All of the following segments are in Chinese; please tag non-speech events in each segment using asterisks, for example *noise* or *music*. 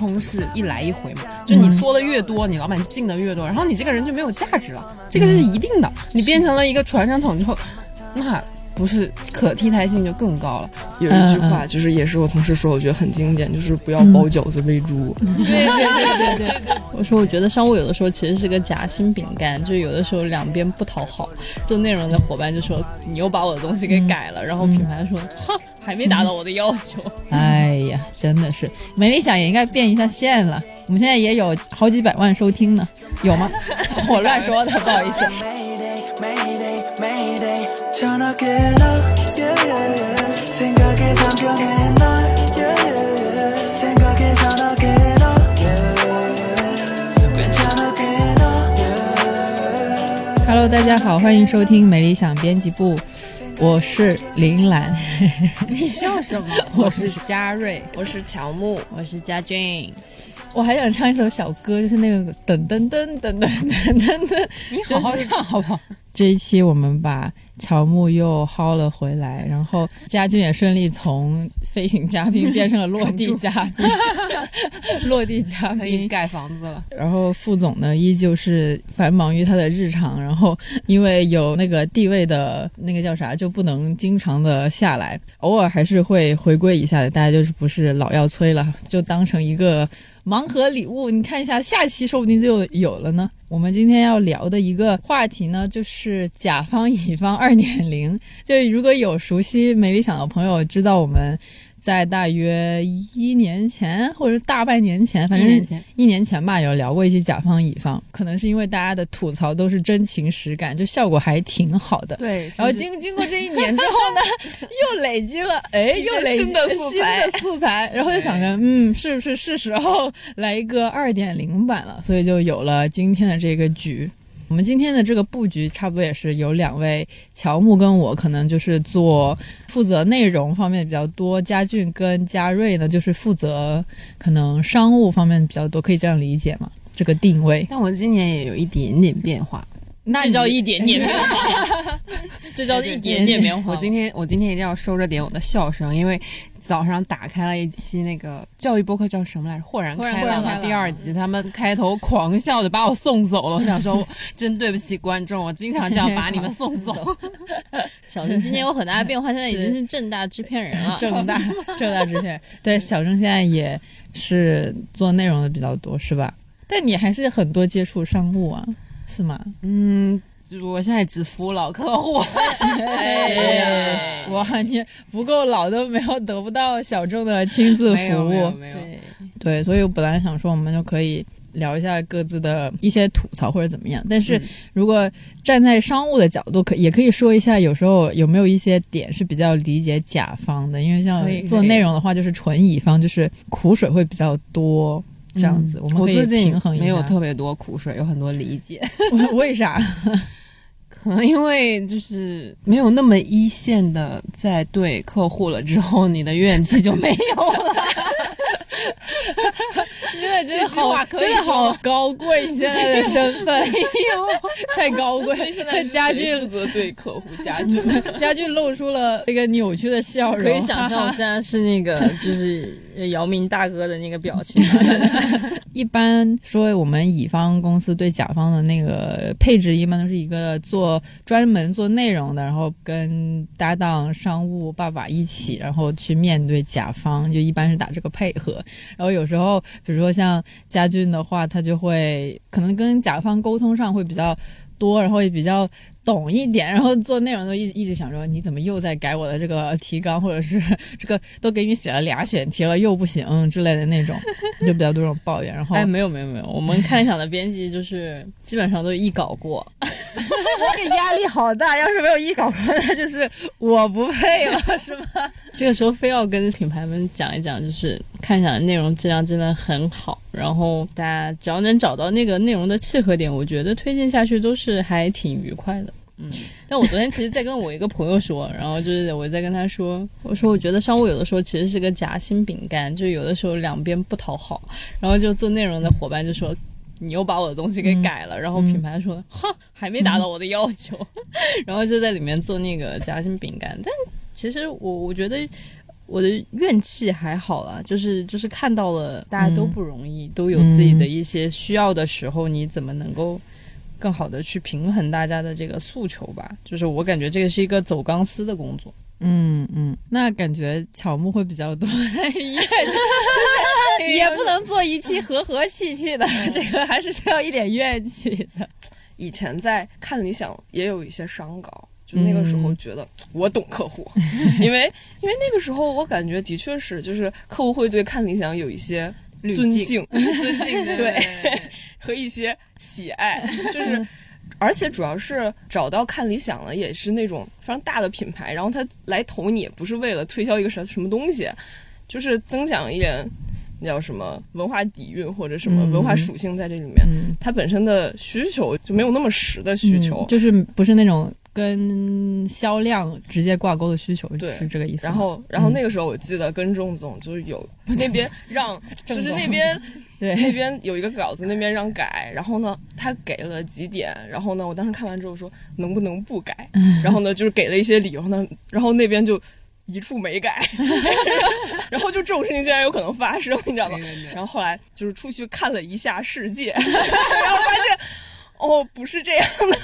通是一来一回嘛，就你说的越多，你老板进的越多，然后你这个人就没有价值了，这个是一定的。你变成了一个传声筒之后，那不是可替代性就更高了。有一句话就是也是我同事说，我觉得很经典，就是不要包饺子喂猪。对对对对对，我说，我觉得商务有的时候其实是个夹心饼干，就有的时候两边不讨好。做内容的伙伴就说你又把我的东西给改了，然后品牌说哼，还没达到我的要求。*laughs* 哎呀真的是。没理想也应该变一下线了。我们现在也有好几百万收听呢。有吗？*laughs* 我乱说的不好意思。Hello，大家好欢迎收听美理想编辑部。我是林兰。*laughs* 你笑什么？*laughs* 我是嘉瑞，我是乔木，我是佳俊。我还想唱一首小歌，就是那个噔噔噔噔噔噔噔噔。你好好唱好不好？这一期我们把乔木又薅了回来，然后家俊也顺利从飞行嘉宾变成了落地嘉宾，*laughs* 落地嘉宾。盖房子了。然后副总呢，依旧是繁忙于他的日常，然后因为有那个地位的那个叫啥，就不能经常的下来，偶尔还是会回归一下的。大家就是不是老要催了，就当成一个盲盒礼物。你看一下，下期说不定就有了呢。我们今天要聊的一个话题呢，就是甲方乙方二点零。就如果有熟悉美理想的朋友，知道我们在大约一年前或者是大半年前，反正一年前一年前吧，有聊过一些甲方乙方，可能是因为大家的吐槽都是真情实感，就效果还挺好的。对，然后经 *laughs* 经过这一年之后呢，*laughs* 又累积了，哎，又累积新的素材新的素材，然后就想着，嗯，是不是是时候来一个二点零版了？所以就有了今天的这个局。我们今天的这个布局差不多也是有两位乔木跟我，可能就是做负责内容方面比较多，佳俊跟佳瑞呢就是负责可能商务方面比较多，可以这样理解吗？这个定位，但我今年也有一点点变化。那这叫一点点 *laughs* 这叫一点点棉花。我今天我今天一定要收着点我的笑声，因为早上打开了一期那个教育播客叫什么来着？豁然开朗的第二集，他们开头狂笑就把我送走了。我想说，真对不起观众，我经常这样把你们 *laughs* 送走。*laughs* 小郑今年有很大的变化，现在已经是正大制片人了。正大正大制片，对，小郑现在也是做内容的比较多，是吧？但你还是很多接触商务啊，是吗？嗯，我现在只服务老客户。哎，哇，你不够老都没有得不到小众的亲自没服务，有没有没有，对，对，所以我本来想说我们就可以聊一下各自的一些吐槽或者怎么样，但是嗯如果站在商务的角度，可也可以说一下，有时候有没有一些点是比较理解甲方的，因为像做内容的话，就是纯乙方，就是苦水会比较多。这样子，嗯我们可以平衡一下。没有特别多苦水，有很多理解。*laughs* 为啥？可能因为就是没有那么一线的在对客户了之后，你的怨气就没有了。*laughs* 现在真的好，真的好高贵，你现在的身份 *laughs* 太高贵。现在 *laughs* 家俊负责对客户家俊，家俊露出了这个扭曲的笑容，可以想象我现在是那个就是姚明大哥的那个表情。*laughs* 一般说，我们乙方公司对甲方的那个配置，一般都是一个做专门做内容的，然后跟搭档商务爸爸一起，然后去面对甲方，就一般是打这个配合。然后有时候，比如说像家俊的话，他就会可能跟甲方沟通上会比较多，然后也比较懂一点，然后做内容都一一直想说你怎么又在改我的这个提纲，或者是 *laughs* 这个都给你写了俩选题了又不行之类的那种，就比较多这种抱怨。然后哎，没有没有没有，我们看想的编辑就是基本上都一稿过。*laughs* 这个压力好大，要是没有一稿过，那就是我不配了，是吗？这个时候非要跟品牌们讲一讲，就是看一下内容质量真的很好，然后大家只要能找到那个内容的契合点，我觉得推荐下去都是还挺愉快的。嗯，但我昨天其实在跟我一个朋友说，然后就是我在跟他说，我说我觉得商务有的时候其实是个夹心饼干，就有的时候两边不讨好，然后就做内容的伙伴就说你又把我的东西给改了，然后品牌说，哈，还没达到我的要求，*laughs* 然后就在里面做那个夹心饼干。但其实我我觉得我的怨气还好啦，就是就是看到了大家都不容易，都有自己的一些需要的时候，你怎么能够更好的去平衡大家的这个诉求吧？就是我感觉这个是一个走钢丝的工作。嗯嗯，那感觉乔木会比较多，*laughs* 也不能做一期和和气气的，这个还是需要一点怨气的。以前在看理想也有一些商稿，就那个时候觉得我懂客户，因为因为那个时候我感觉的确是，就是客户会对看理想有一些尊敬、尊敬对 *laughs* 和一些喜爱，就是。而且主要是找到看理想了，也是那种非常大的品牌，然后他来投你，不是为了推销一个什什么东西，就是增强一点那叫什么文化底蕴或者什么文化属性在这里面。嗯它本身的需求就没有那么实的需求，嗯就是不是那种跟销量直接挂钩的需求，对是这个意思。然后，然后那个时候我记得跟郑总就是有 *laughs* 那边让，就是那边 *laughs* 对那边有一个稿子，那边让改，然后呢，他给了几点，然后呢，我当时看完之后说能不能不改，*laughs* 然后呢，就是给了一些理由呢，然后那边就一处没改，然后就这种事情竟然有可能发生，你知道吗？然后后来就是出去看了一下世界，然后发现。哦，不是这样的，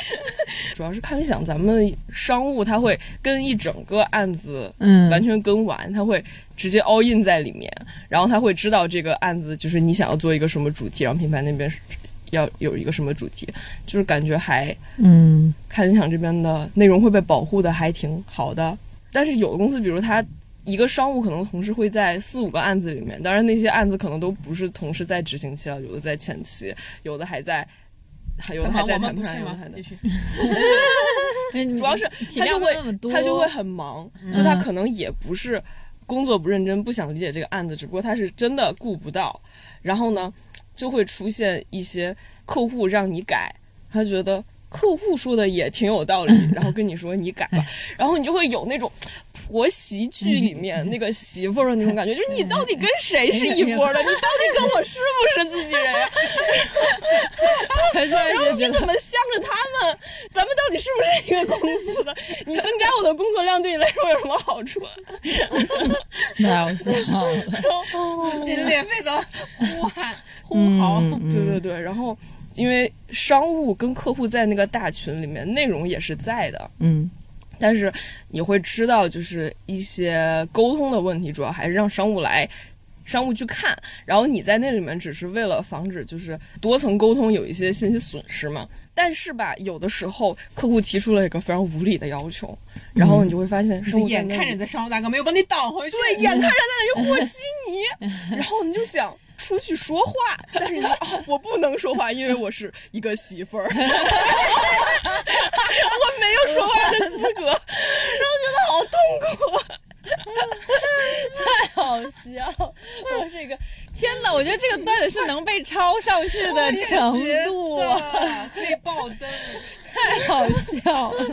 *laughs* 主要是看理想，咱们商务他会跟一整个案子嗯完全跟完，他会直接 all in 在里面，然后他会知道这个案子就是你想要做一个什么主题，然后品牌那边是要有一个什么主题，就是感觉还嗯看理想这边的内容会被保护的还挺好的，但是有的公司，比如他一个商务可能同时会在四五个案子里面，当然那些案子可能都不是同时在执行期了，有的在前期，有的还在。还有的还在谈判，不是吗有的还？在继续。*laughs* 主主要是他就会他就会很忙，就他可能也不是工作不认真，不想理解这个案子，只不过他是真的顾不到。然后呢，就会出现一些客户让你改，他觉得客户说的也挺有道理，然后跟你说你改吧，*laughs* 然后你就会有那种。婆媳剧里面那个媳妇儿的那种感觉，就是你到底跟谁是一波的？你到底跟我是不是自己人呀？*laughs* 然后你怎么向着他们？咱们到底是不是一个公司的？*laughs* 你增加我的工作量对你来说有什么好处？太好笑了。撕心裂肺的呼喊呼嚎。嗯对对对，然后因为商务跟客户在那个大群里面，内容也是在的，嗯但是你会知道，就是一些沟通的问题，主要还是让商务来。商务去看，然后你在那里面只是为了防止就是多层沟通有一些信息损失嘛。但是吧，有的时候客户提出了一个非常无理的要求，然后你就会发现商务在眼看着你的商务大哥没有帮你挡回去，对，眼看着在那里和稀泥，*laughs* 然后你就想出去说话，但是你哦，我不能说话，因为我是一个媳妇儿，*laughs* 我没有说话的资格，然后觉得好痛苦。太好笑！我是一个天哪，我觉得这个段子是能被抄上去的程度可以爆灯。太好笑了！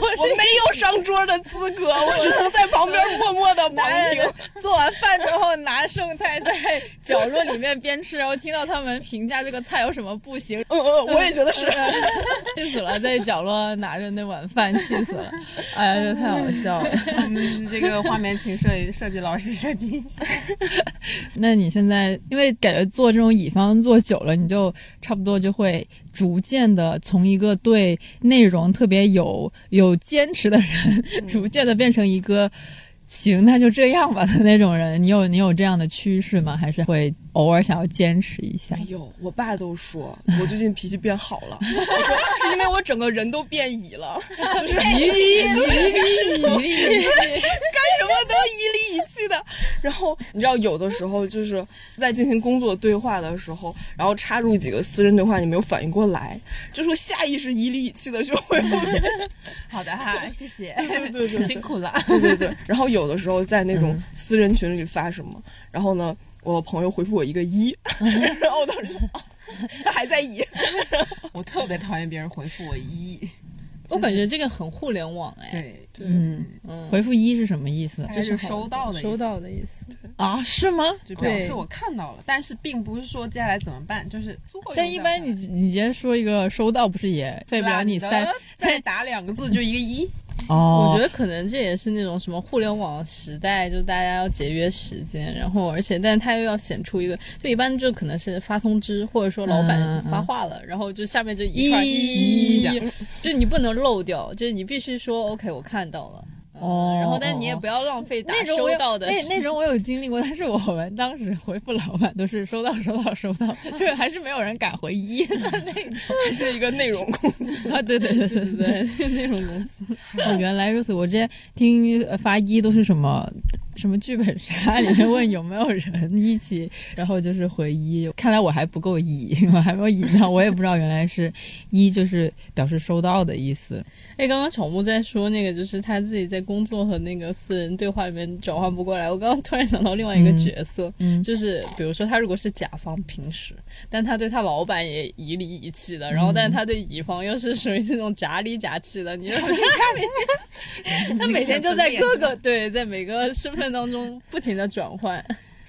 我是没有上桌的资格，我只能在旁边默默的旁听。做完饭之后拿剩菜在角落里面边吃，然后听到他们评价这个菜有什么不行，*laughs* 嗯嗯，我也觉得是。*laughs* 气死了，在角落拿着那碗饭，气死了！哎呀，这太好笑了。*laughs* 嗯，这个画面请设设计老师设计。*laughs* 那你现在因为感觉做这种乙方做久了，你就差不多就会逐渐的从一个对内容特别有有坚持的人，*laughs* 逐渐的变成一个行那就这样吧的那种人。你有你有这样的趋势吗？还是会偶尔想要坚持一下哎？呦，我爸都说我最近脾气变好了，*laughs* 我说是因为我整个人都变乙了，就是一粒一粒一粒，干什么都一里一气的。然后你知道，有的时候就是在进行工作对话的时候，然后插入几个私人对话，你没有反应过来，就说下意识一里一气的就会后面。好的哈，谢谢，对对对辛苦了。对对对。然后有的时候在那种私人群里发什么，然后呢，我朋友回复我一个一，*laughs* 然后我当时他还在一，*laughs* 我特别讨厌别人回复我一，我感觉这个很互联网哎，对，嗯，嗯，回复一是什么意思就是收到的意思收到的意思。啊？是吗？就表示我看到了，但是并不是说接下来怎么办，就是但一般你你直接说一个收到，不是也费不了你三再打两个字就一个一，哦？我觉得可能这也是那种什么互联网时代，就大家要节约时间，然后而且，但他又要显出一个，就一般就可能是发通知，或者说老板发话了，然后就下面就一串一这样，就你不能漏掉，就是你必须说 OK，我看到了。嗯哦然后，但你也不要浪费打那收到的那时那种我有经历过，但是我们当时回复老板都是收到收到收到，就是还是没有人敢回一的那种 *laughs* 是一个内容公司。*laughs* 啊！对对对对对，对对那种公司，哦，原来如此。我之前听呃发一都是什么什么剧本杀里面问有没有人一起，然后就是回一。看来我还不够乙，*laughs* 我还没有乙到，我也不知道原来是一就是表示收到的意思。哎，刚刚草木在说那个，就是他自己在工作和那个私人对话里面转换不过来。我刚刚突然想到另外一个角色，嗯就是比如说他如果是甲方平时，但他对他老板也以理以气的，然后但是他对乙方又是属于那种假里假气的，你就是 *laughs* 他每天就在各个对，在每个身份当中不停的转换。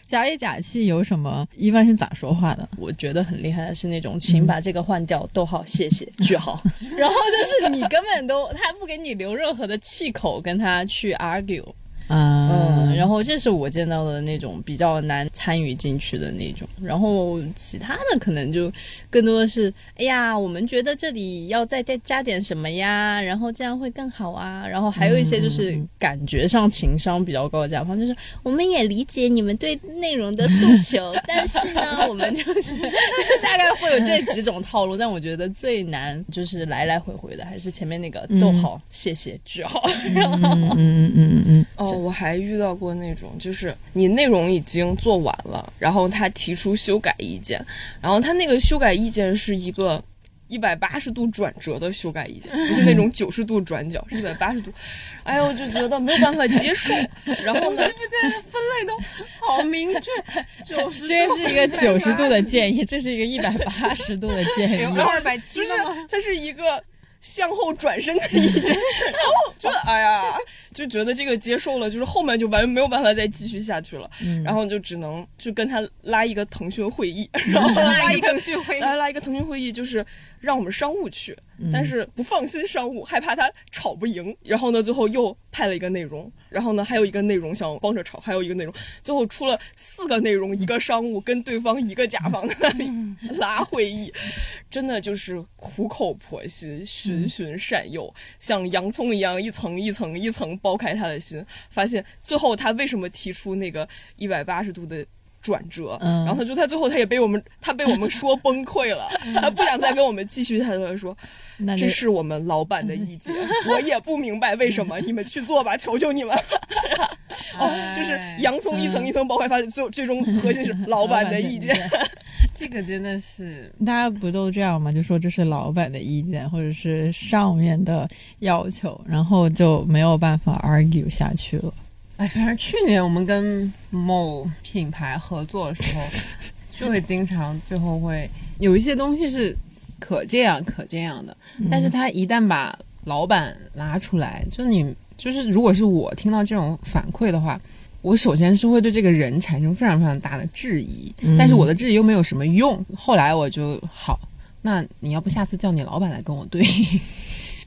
假里假气有什么？一般是咋说话的？我觉得很厉害的是那种，请把这个换掉，逗号，谢谢，句号。*laughs* 然后就是你根本都他不给你留任何的气口跟他去 argue。嗯，然后这是我见到的那种比较难参与进去的那种，然后其他的可能就更多的是，哎呀，我们觉得这里要再再加点什么呀，然后这样会更好啊，然后还有一些就是感觉上情商比较高的甲方，就是我们也理解你们对内容的诉求，但是呢，我们就是大概会有这几种套路，但我觉得最难就是来来回回的还是前面那个逗号，谢谢句号，然后嗯嗯嗯嗯嗯。哦，我还遇到过那种，就是你内容已经做完了，然后他提出修改意见，然后他那个修改意见是一个一百八十度转折的修改意见，*laughs* 不是那种九十度转角，是一百八十度。哎呀，我就觉得没有办法接受。*laughs* 然后呢，现在的分类都好明确，九十这是一个九十度的建议，这是一个一百八十度的建议 *laughs* 有。二百七就是的吗？它是一个向后转身的意见，然后就哎呀，就觉得这个接受了，就是后面就完没有办法再继续下去了，嗯。然后就只能就跟他拉一个腾讯会议，*laughs* 然后拉一个腾讯会议。来 *laughs* 拉一个腾讯会议，就是让我们商务去，但是不放心商务，害怕他吵不赢，然后呢，最后又派了一个内容，然后呢，还有一个内容想帮着吵，还有一个内容，最后出了四个内容，一个商务跟对方一个甲方在那里 *laughs* 拉会议，真的就是苦口婆心、循循善诱，像洋葱一样一层一层一层剥开他的心，发现最后他为什么提出那个一百八十度的。转折，嗯然后他就他最后他也被我们他被我们说崩溃了，*laughs* 他不想再跟我们继续，他就说这是我们老板的意见，*laughs* 我也不明白为什么，你们去做吧，求求你们。*laughs* 哦，就是哎洋葱一层一层剥开，发现最最终核心是老板的意见。这个真的是大家不都这样吗？就说这是老板的意见，或者是上面的要求，然后就没有办法 argue 下去了。哎，反正去年我们跟某品牌合作的时候，就会 *laughs* 经常最后会有一些东西是可这样可这样的，但是他一旦把老板拉出来，就你就是如果是我听到这种反馈的话。我首先是会对这个人产生非常非常大的质疑，嗯但是我的质疑又没有什么用。后来我就好，那你要不下次叫你老板来跟我对？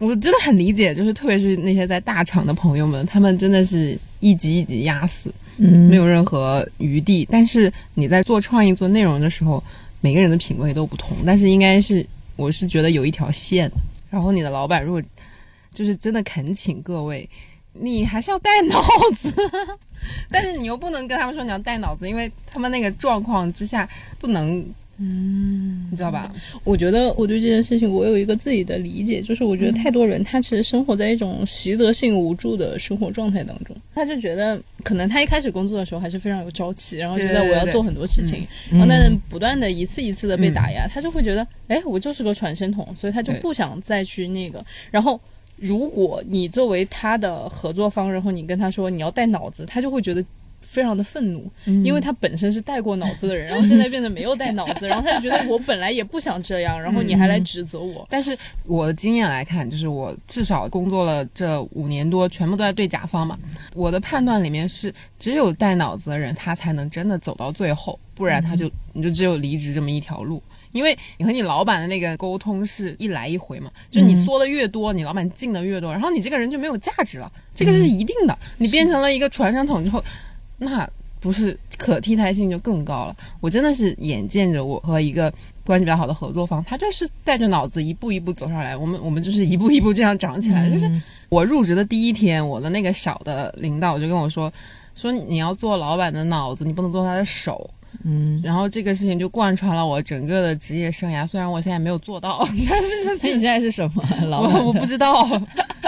我真的很理解，就是特别是那些在大厂的朋友们，他们真的是一级一级压死，嗯没有任何余地。但是你在做创意、做内容的时候，每个人的品味都不同，但是应该是我是觉得有一条线。然后你的老板如果就是真的恳请各位，你还是要带脑子，*laughs* 但是你又不能跟他们说你要带脑子，因为他们那个状况之下不能，嗯，你知道吧？我觉得我对这件事情我有一个自己的理解，就是我觉得太多人他其实生活在一种习得性无助的生活状态当中，他就觉得可能他一开始工作的时候还是非常有朝气，然后觉得我要做很多事情，嗯。然后但是不断的一次一次的被打压，他就会觉得，哎，我就是个传声筒，所以他就不想再去那个，然后。如果你作为他的合作方，然后你跟他说你要带脑子，他就会觉得非常的愤怒，嗯因为他本身是带过脑子的人，然后现在变得没有带脑子，然后他就觉得我本来也不想这样，然后你还来指责我。但是我的经验来看，就是我至少工作了这五年多，全部都在对甲方嘛。我的判断里面是，只有带脑子的人，他才能真的走到最后，不然他就你就只有离职这么一条路。因为你和你老板的那个沟通是一来一回嘛，就你说的越多，你老板进的越多，然后你这个人就没有价值了，这个是一定的。你变成了一个传声筒之后，那不是可替代性就更高了。我真的是眼见着我和一个关系比较好的合作方，他就是带着脑子一步一步走上来，我们我们就是一步一步这样长起来。就是我入职的第一天，我的那个小的领导就跟我说，说你要做老板的脑子，你不能做他的手。嗯，然后这个事情就贯穿了我整个的职业生涯，虽然我现在没有做到，*laughs* 但是就是你现在是什么老板？我我不知道，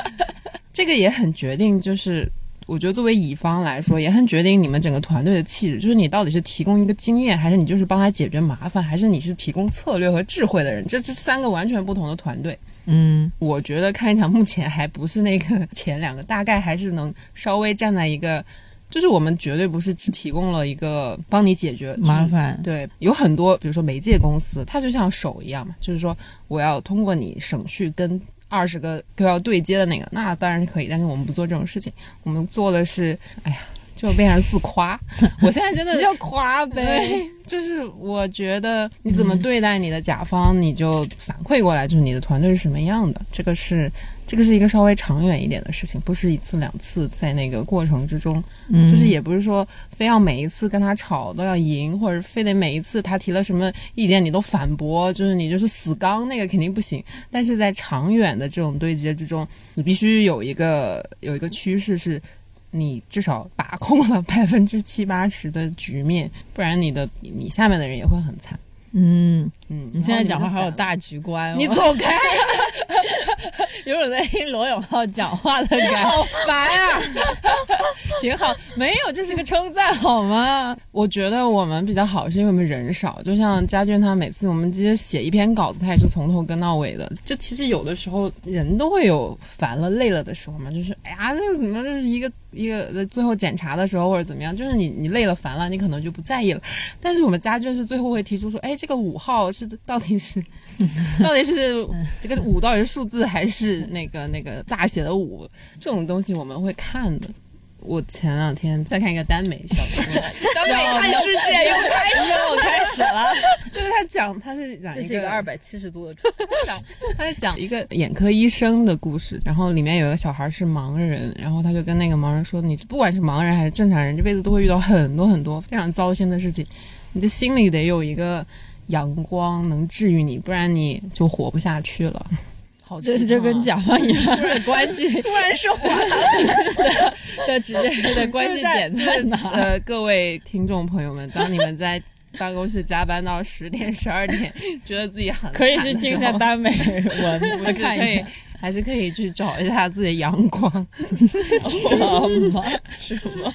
*laughs* 这个也很决定，就是我觉得作为乙方来说，也很决定你们整个团队的气质，就是你到底是提供一个经验，还是你就是帮他解决麻烦，还是你是提供策略和智慧的人，这这三个完全不同的团队。嗯我觉得看一场目前还不是那个前两个，大概还是能稍微站在一个，就是我们绝对不是只提供了一个帮你解决麻烦，对，有很多，比如说媒介公司，它就像手一样嘛，就是说我要通过你省去跟二十个都要对接的那个，那当然是可以，但是我们不做这种事情，我们做的是，哎呀，就变成自夸。*laughs* 我现在真的 *laughs* 要夸呗。就是我觉得你怎么对待你的甲方，你就反馈过来，就是你的团队是什么样的。这个是这个是一个稍微长远一点的事情，不是一次两次在那个过程之中，嗯就是也不是说非要每一次跟他吵都要赢，或者非得每一次他提了什么意见你都反驳，就是你就是死刚，那个肯定不行。但是在长远的这种对接之中，你必须有一个有一个趋势是。你至少把控了 *laughs* 百分之七八十的局面，不然你的你下面的人也会很惨。嗯，嗯，你现在讲话好有大局观哦，你走开，*laughs* 有种在听罗永浩讲话的感觉，好烦啊！*laughs* 挺好。没有，这是个称赞好吗？我觉得我们比较好，是因为我们人少。就像家俊他每次我们直接写一篇稿子，他也是从头跟到尾的。就其实有的时候人都会有烦了、累了的时候嘛，就是哎呀，这个怎么就是一个一个最后检查的时候或者怎么样，就是你你累了、烦了，你可能就不在意了。但是我们家俊是最后会提出说，哎，这个五号是到底是到底是这个五到底是数字还是那个那个大写的五这种东西我们会看的。我前两天在看一个耽美小说，耽美看世界又开始，又开始了。就是他讲他是讲这是一个二百七十度的讲他在讲一个眼科医生的故事，然后里面有一个小孩是盲人，然后他就跟那个盲人说：“你不管是盲人还是正常人，这辈子都会遇到很多很多非常糟心的事情，你这心里得有一个阳光能治愈你，不然你就活不下去了。”好这这跟甲方乙方的关系突然升华了 *laughs* 的的直接的关系点在哪？呃，各位听众朋友们，当你们在办公室加班到十点、十二点，觉得自己很可以去听一下耽美文，*laughs* 可以看一下。，还是可以去找一下自己的阳光。什么？什么？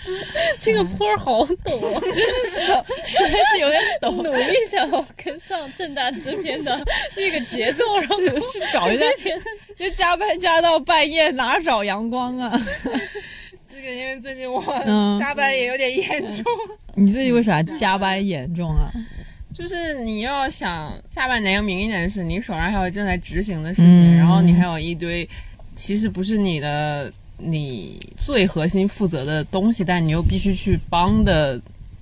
这个坡儿好陡啊！还是有点抖。努力想要跟上正大制片的那个节奏，然后去找一下，就加班加到半夜，哪找阳光啊？这个因为最近我嗯加班也有点严重，你最近为啥加班严重啊？就是你要想下半年要明年的事，你手上还有正在执行的事情，嗯。然后你还有一堆其实不是你的你最核心负责的东西，但你又必须去帮的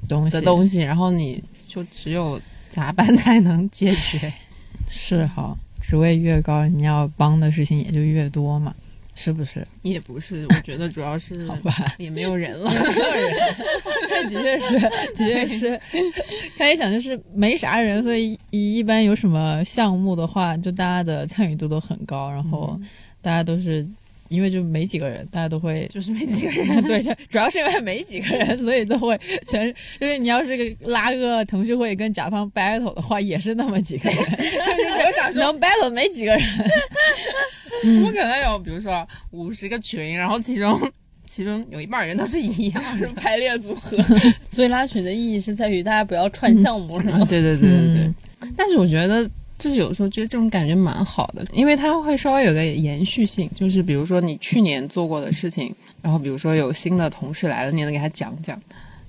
东西。的东西，然后你就只有加班才能解决。*laughs* 是哈，职位越高，你要帮的事情也就越多嘛，是不是？也不是，我觉得主要是 *laughs* 好吧，也没有人了。*laughs* 的确是，的确是。开始想就是没啥人，所以一一般有什么项目的话，就大家的参与度都很高，然后大家都是因为就没几个人，大家都会 *laughs* 就是没几个人，*laughs* 对，就主要是因为没几个人，所以都会全。就是你要是个拉个腾讯会跟甲方 battle 的话，也是那么几个人，*laughs* 我想说，能 battle 没几个人。我可能有，比如说五十个群，然后其中其中有一半人都是一样的。排列组合，所以拉群的意义是在于大家不要串项目，是吗？对对对对对。嗯但是我觉得，就是有时候觉得这种感觉蛮好的，因为它会稍微有个延续性，就是比如说你去年做过的事情，然后比如说有新的同事来了，你能给他讲讲。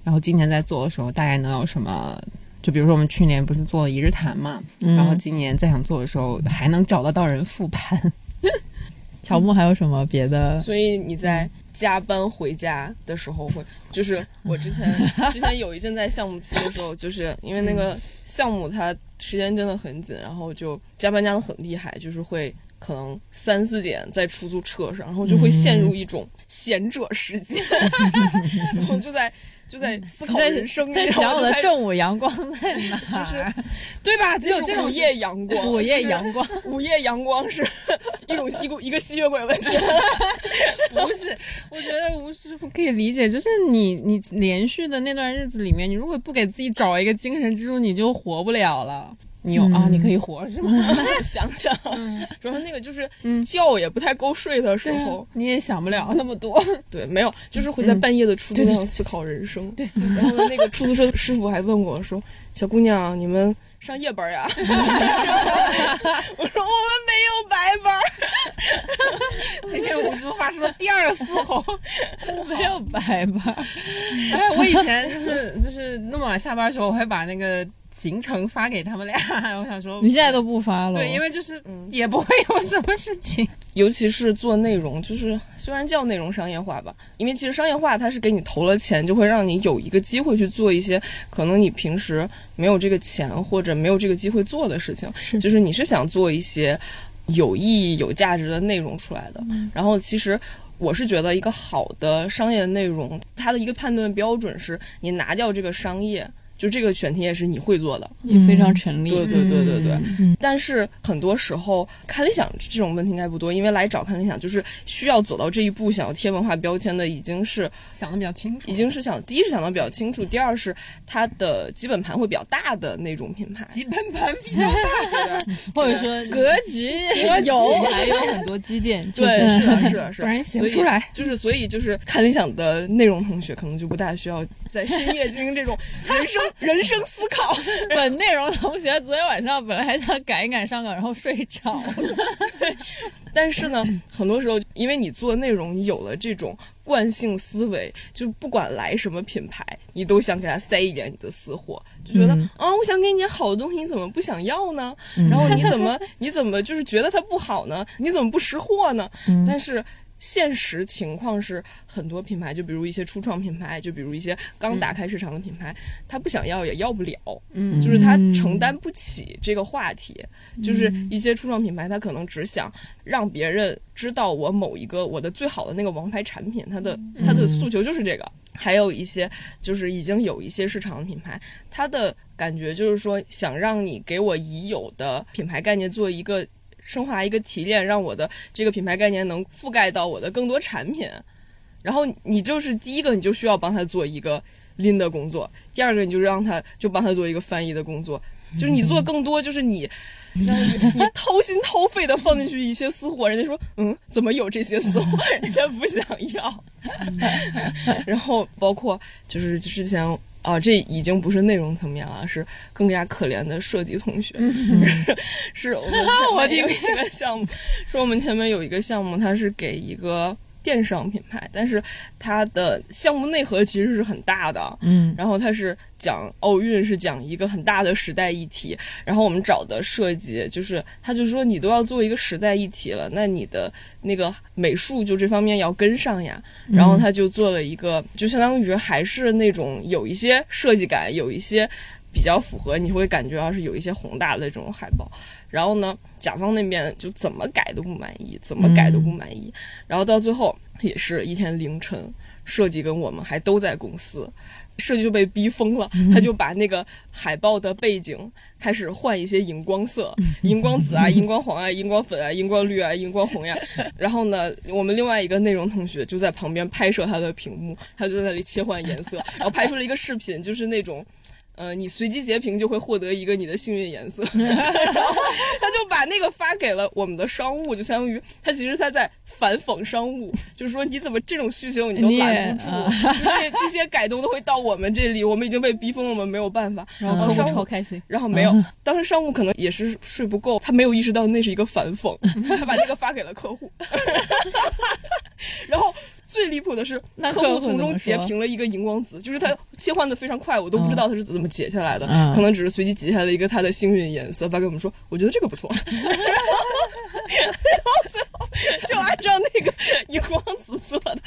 然后今年在做的时候大概能有什么？就比如说我们去年不是做了一日谈嘛，嗯然后今年再想做的时候还能找得到人复盘。*laughs* 乔木还有什么别的？所以你在加班回家的时候会，就是我之前之前有一阵在项目期的时候，就是因为那个项目它时间真的很紧，然后就加班加的很厉害，就是会可能三四点在出租车上，然后就会陷入一种闲者时间，*laughs* 然后就在就在思考人生，在想我的正午阳光在哪？*laughs* 就是对吧？只有这种午夜阳光，午夜阳光，*laughs* 午夜阳光是一种一个一个吸血鬼文学。*laughs* 不是，我觉得吴师傅可以理解，就是你你连续的那段日子里面，你如果不给自己找一个精神支柱，你就活不了了。你有、啊，你可以活是吗？*laughs* 想想，主要是那个就是嗯觉也不太够睡的时候，你也想不了那么多。对，没有，就是会在半夜的出租车上思考人生。对，*laughs* 然后，那个出租车师傅还问我说：“小姑娘，你们上夜班呀？” *laughs* 我说：“我们没有白班。*laughs* 今天吴师傅发出了第二个嘶吼。*laughs* 没有白吧？*laughs* 哎，我以前就是就是那么晚下班的时候，我会把那个行程发给他们俩。我想说，你现在都不发了？对，因为就是也不会有什么事情。尤其是做内容，就是虽然叫内容商业化吧，因为其实商业化它是给你投了钱，就会让你有一个机会去做一些可能你平时没有这个钱或者没有这个机会做的事情。是就是你是想做一些有意义、有价值的内容出来的。然后其实。我是觉得一个好的商业内容，它的一个判断标准是你拿掉这个商业，就这个选题也是你会做的，也非常成立。对对对对对。嗯但是很多时候看理想这种问题应该不多，因为来找看理想就是需要走到这一步，想要贴文化标签的，已经是想的比较清楚，已经是想第一是想的比较清楚，第二是它的基本盘会比较大的那种品牌。基本盘比较大 *laughs* *laughs* 或者说格局有还有很多积淀，就对，是是的，是的，是的，*laughs* 不然写不出来。就是所以就是看理想的内容同学，可能就不大需要在深夜进行这种人生 *laughs* 人生思考。*laughs* 本内容同学昨天晚上本来还想赶一赶上岗，然后睡着了。*laughs* 但是呢，很多时候因为你做内容，你有了这种惯性思维，就不管来什么品牌，你都想给他塞一点你的私货，就觉得啊、嗯我想给你好的东西，你怎么不想要呢？然后你怎么你怎么就是觉得它不好呢？你怎么不识货呢？嗯但是。现实情况是，很多品牌，就比如一些初创品牌，就比如一些刚打开市场的品牌，他不想要也要不了，嗯就是他承担不起这个话题。就是一些初创品牌，他可能只想让别人知道我某一个我的最好的那个王牌产品，它的它的诉求就是这个。还有一些就是已经有一些市场的品牌，它的感觉就是说想让你给我已有的品牌概念做一个升华、一个提炼，让我的这个品牌概念能覆盖到我的更多产品。然后你就是第一个，你就需要帮他做一个拎的工作；第二个，你就让他就帮他做一个翻译的工作。*laughs* 就是你做更多，就是你你掏心掏肺的放进去一些私货，人家说嗯，怎么有这些私货？*laughs* 人家不想要。*laughs* 然后包括就是之前啊，这已经不是内容层面了，是更加可怜的设计同学。*laughs* 是我们前面有一个项目，*laughs* 是我们前面有一个项目，它是给一个电商品牌，但是它的项目内核其实是很大的。嗯然后它是讲奥运，是讲一个很大的时代议题。然后我们找的设计就是，他就说你都要做一个时代议题了，那你的那个美术就这方面要跟上呀。然后他就做了一个，就相当于还是那种有一些设计感，有一些比较符合，你会感觉到是有一些宏大的这种海报。然后呢，甲方那边就怎么改都不满意，怎么改都不满意。然后到最后也是一天凌晨，设计跟我们还都在公司。设计就被逼疯了，他就把那个海报的背景开始换一些荧光色，*laughs* 荧光紫啊、荧光黄啊、荧光粉啊、荧光绿啊、荧光红呀。然后呢，我们另外一个内容同学就在旁边拍摄他的屏幕，他就在那里切换颜色，然后拍出了一个视频，就是那种。呃，你随机截屏就会获得一个你的幸运颜色，*laughs* 然后他就把那个发给了我们的商务，就相当于他其实他在反讽商务，就是说你怎么这种需求你都拦不住，啊这这些改动都会到我们这里，我们已经被逼疯了，我们没有办法。然后客户商务超开心。然后没有，当时商务可能也是睡不够，他没有意识到那是一个反讽，*laughs* 他把那个发给了客户，*laughs* 然后最最离谱的是，客户从中截屏了一个荧光紫，就是他切换的非常快，我都不知道他是怎么截下来的，嗯可能只是随机截下来一个他的幸运颜色，发给我们说，我觉得这个不错，*laughs* 然后最后就按照那个荧光紫做的。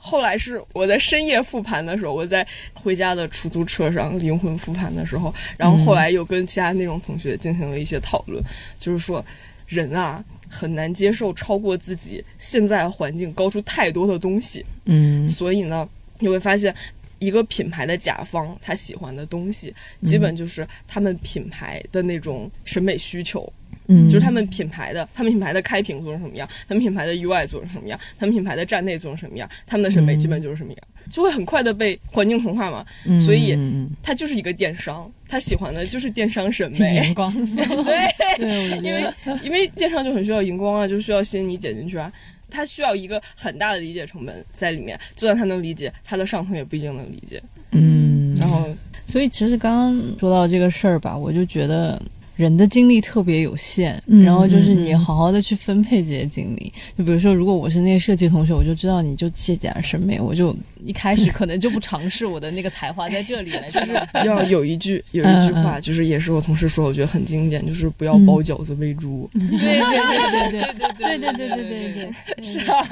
后来是我在深夜复盘的时候，我在回家的出租车上灵魂复盘的时候，然后后来又跟其他内容同学进行了一些讨论，就是说人啊。很难接受超过自己现在环境高出太多的东西，嗯。所以呢，你会发现，一个品牌的甲方他喜欢的东西，基本就是他们品牌的那种审美需求，嗯，就是他们品牌的，他们品牌的开屏做成什么样，他们品牌的 UI 做成什么样，他们品牌的站内做成什么样，他们的审美基本就是什么样，就会很快的被环境同化嘛。嗯所以他就是一个电商，他喜欢的就是电商审嗯美 *laughs* 荧。光色，*laughs* 对，对，因为因为电商就很需要荧光啊，就需要吸引你点进去啊。他需要一个很大的理解成本在里面，就算他能理解，他的上层也不一定能理解。嗯，然后所以其实刚刚说到这个事儿吧，我就觉得人的精力特别有限，嗯然后就是你好好的去分配这些精力。就比如说，如果我是那些设计同学，我就知道你就这点审美，我就一开始可能就不尝试我的那个才华在这里了，就是 *laughs* 要有一句有一句话，就是也是我同事说，我觉得很经典，就是不要包饺子喂猪。对对对对对对对对对对对对，是啊。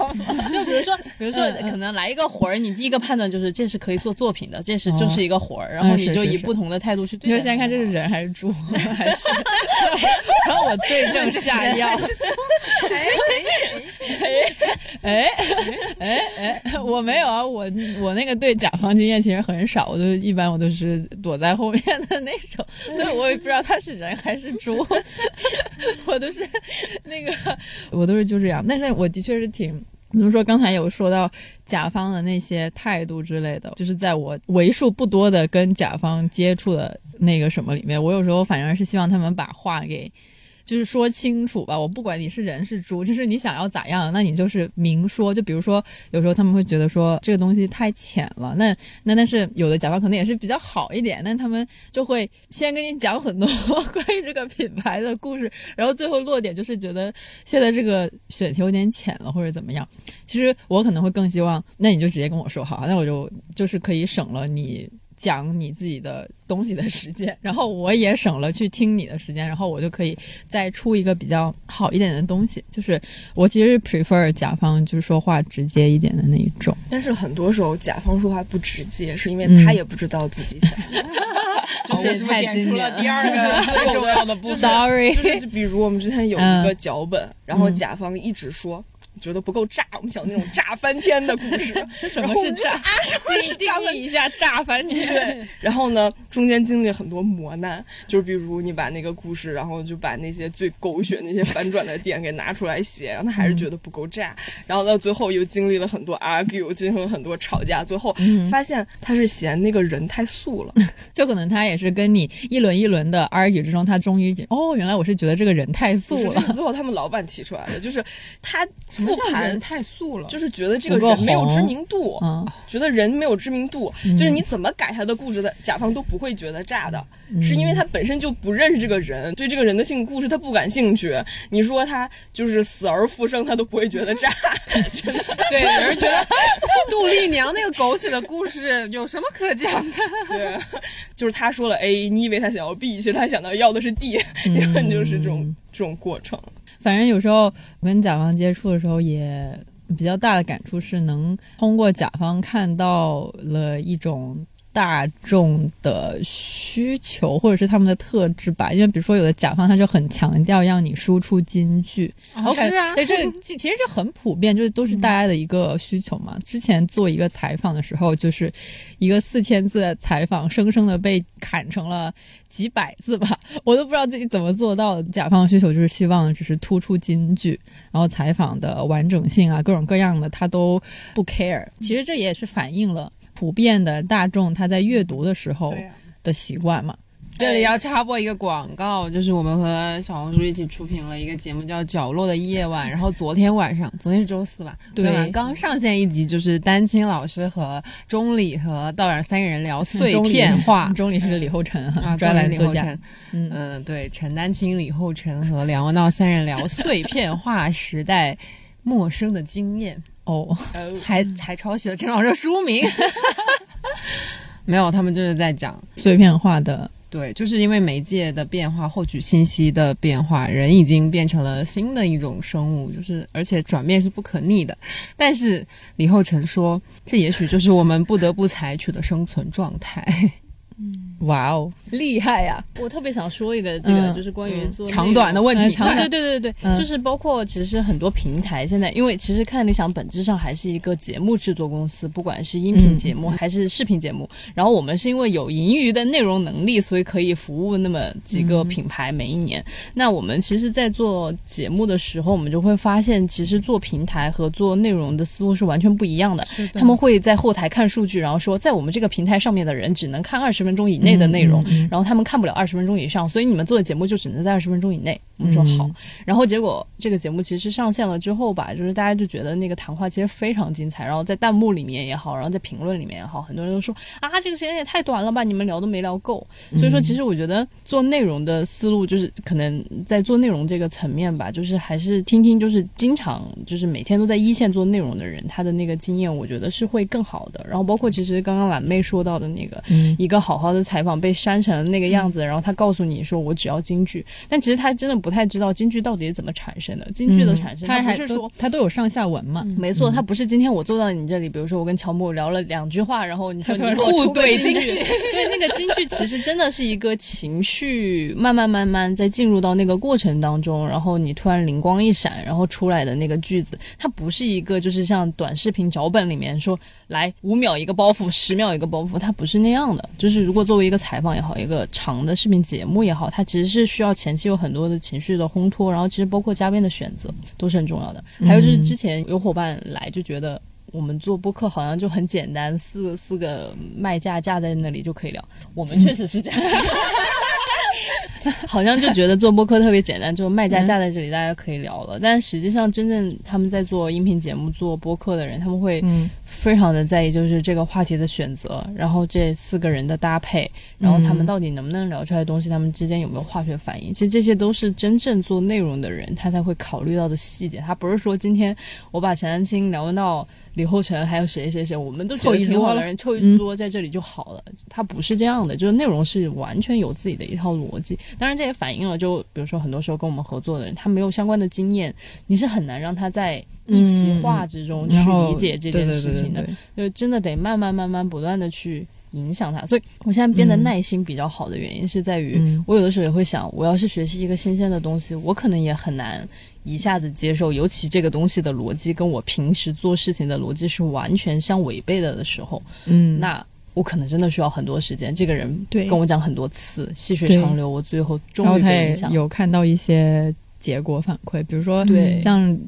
就比如说，比如说，可能来一个活儿，你第一个判断就是这是可以做作品的，这是就是一个活儿，然后你就以不同的态度去对待它。你就先看这是人还是猪，还是，然后我对症下药。哎哎哎哎，我没有啊，我我那个对甲方经验其实很少，我就一般我都是躲在后面的那种，所以我也不知道他是人还是猪，*laughs* 我都是那个我都是就这样，但是我的确是挺。怎么说？刚才有说到甲方的那些态度之类的，就是在我为数不多的跟甲方接触的那个什么里面，我有时候反而是希望他们把话给。就是说清楚吧，我不管你是人是猪，就是你想要咋样，那你就是明说。就比如说，有时候他们会觉得说这个东西太浅了，那那但是有的甲方可能也是比较好一点，那他们就会先跟你讲很多 *laughs* 关于这个品牌的故事，然后最后落点就是觉得现在这个选题有点浅了或者怎么样。其实我可能会更希望，那你就直接跟我说好，那我就就是可以省了你。讲你自己的东西的时间，然后我也省了去听你的时间，然后我就可以再出一个比较好一点的东西。就是我其实 prefer 甲方就是说话直接一点的那一种。但是很多时候甲方说话不直接，是因为嗯他也不知道自己想要。*laughs* *laughs* 这是不是点出了第二个最 *laughs* 重要的部分？Sorry，就是比如我们之前有一嗯个脚本，然后甲方一直说。觉得不够炸，我们想那种炸翻天的故事。*laughs* 什么是炸？啊，什么是炸定义一下炸翻天。对，然后呢，中间经历了很多磨难，就是比如你把那个故事，然后就把那些最狗血、那些反转的点给拿出来写，然后他还是觉得不够炸，然后到最后又经历了很多 argue，进行了很多吵架，最后发现他是嫌那个人太素了。*laughs* 就可能他也是跟你一轮一轮的 argue 之中，他终于哦，原来我是觉得这个人太素了这。是最后他们老板提出来的，就是他复叫盘人太素了，就是觉得这个人没有知名度，嗯觉得人没有知名度，就是你怎么改他的故事的，甲方都不会觉得炸的，嗯是因为他本身就不认识这个人，对这个人的性故事他不感兴趣。你说他就是死而复生，他都不会觉得炸，*laughs* 真的。*laughs* 对，有人觉得杜丽娘那个狗血的故事有什么可讲的？*laughs* 对，就是他说了 A，你以为他想要 B，其实他想到要的是 D，嗯根本就是这种这种过程。反正有时候我跟甲方接触的时候，也比较大的感触是能通过甲方看到了一种大众的需求，或者是他们的特质吧。因为比如说有的甲方他就很强调让你输出金句是啊对，这个其其实这很普遍，就是都是大家的一个需求嘛。之前做一个采访的时候，就是一个四千字的采访，生生的被砍成了几百字吧，我都不知道自己怎么做到的。甲方的需求就是希望只是突出金句，然后采访的完整性啊，各种各样的他都不 care。其实这也是反映了普遍的大众他在阅读的时候的习惯嘛。这里要插播一个广告，就是我们和小红书一起出品了一个节目，叫《角落的夜晚》。然后昨天晚上，昨天是周四吧？对刚上线一集，就是丹青老师和钟理和道远三个人聊碎片化钟里是李厚辰哈，啊，专栏作家。嗯，对，陈丹青、李厚辰和梁文道三人聊碎片化 *laughs* 时代陌生的经验。哦，呃，还还抄袭了陈老师的书名。*laughs* 没有，他们就是在讲，碎片化的，对，就是因为媒介的变化，获取信息的变化，人已经变成了新的一种生物，就是而且转变是不可逆的。但是李厚成说，这也许就是我们不得不采取的生存状态。哇哦，厉害呀、我特别想说一个，这个、嗯。就是关于做长短的问题。*laughs* 对对对对对，嗯。就是包括其实很多平台现在，因为其实看理想本质上还是一个节目制作公司，不管是音频节目还是视频节目。然后我们是因为有盈余的内容能力，所以可以服务那么几个品牌每一年。那我们其实，在做节目的时候，我们就会发现，其实做平台和做内容的思路是完全不一样的。他们会在后台看数据，然后说，在我们这个平台上面的人只能看二十分钟以内的内容，然后他们看不了二十分钟以上，所以你们做的节目就只能在二十分钟以内。我们说好，嗯然后结果这个节目其实上线了之后吧，就是大家就觉得那个谈话其实非常精彩，然后在弹幕里面也好，然后在评论里面也好，很多人都说啊，这个时间也太短了吧，你们聊都没聊够。所以说，其实我觉得做内容的思路就是可能在做内容这个层面吧，就是还是听听就是经常就是每天都在一线做内容的人他的那个经验，我觉得是会更好的。然后包括其实刚刚懒妹说到的那个，嗯一个好好的采访被删成那个样子，然后他告诉你说我只要京剧，但其实他真的不太知道京剧到底是怎么产生的。京剧的产生，他还不是说他都有上下文嘛，没错，他不是今天我坐到你这里，比如说我跟乔木聊了两句话，然后你说他突然你互怼京剧，对，那个京剧其实真的是一个情绪慢慢慢慢在进入到那个过程当中，然后你突然灵光一闪，然后出来的那个句子，它不是一个就是像短视频脚本里面说来五秒一个包袱，十秒一个包袱，它不是那样的。就是如果作为一个采访也好，一个长的视频节目也好，它其实是需要前期有很多的情绪的烘托，然后其实包括嘉宾的选择都是很重要的。还有就是之前有伙伴来就觉得。我们做播客好像就很简单，四四个麦架架在那里就可以聊。我们确实是这样，*laughs* 好像就觉得做播客特别简单，就麦架架在这里，大家可以聊了。但实际上，真正他们在做音频节目、做播客的人，他们会嗯非常的在意，就是这个话题的选择，然后这四个人的搭配，然后他们到底能不能聊出来的东西，他们之间有没有化学反应，其实这些都是真正做内容的人他才会考虑到的细节。他不是说今天我把陈丹青聊到李厚成，还有谁谁谁，我们都觉得凑一桌了挺好的人凑一桌在这里就好了。他不是这样的，就是内容是完全有自己的一套逻辑。当然，这也反映了，就比如说很多时候跟我们合作的人，他没有相关的经验，你是很难让他在一席话之中去理解这件事情的。对对对对就真的得慢慢慢慢不断的去影响他。所以我现在变得耐心比较好的原因是在于，嗯我有的时候也会想，我要是学习一个新鲜的东西，我可能也很难一下子接受，尤其这个东西的逻辑跟我平时做事情的逻辑是完全相违背的的时候，嗯，那。我可能真的需要很多时间。这个人跟我讲很多次，细水长流，我最后终于。有看到一些结果反馈，比如说对。像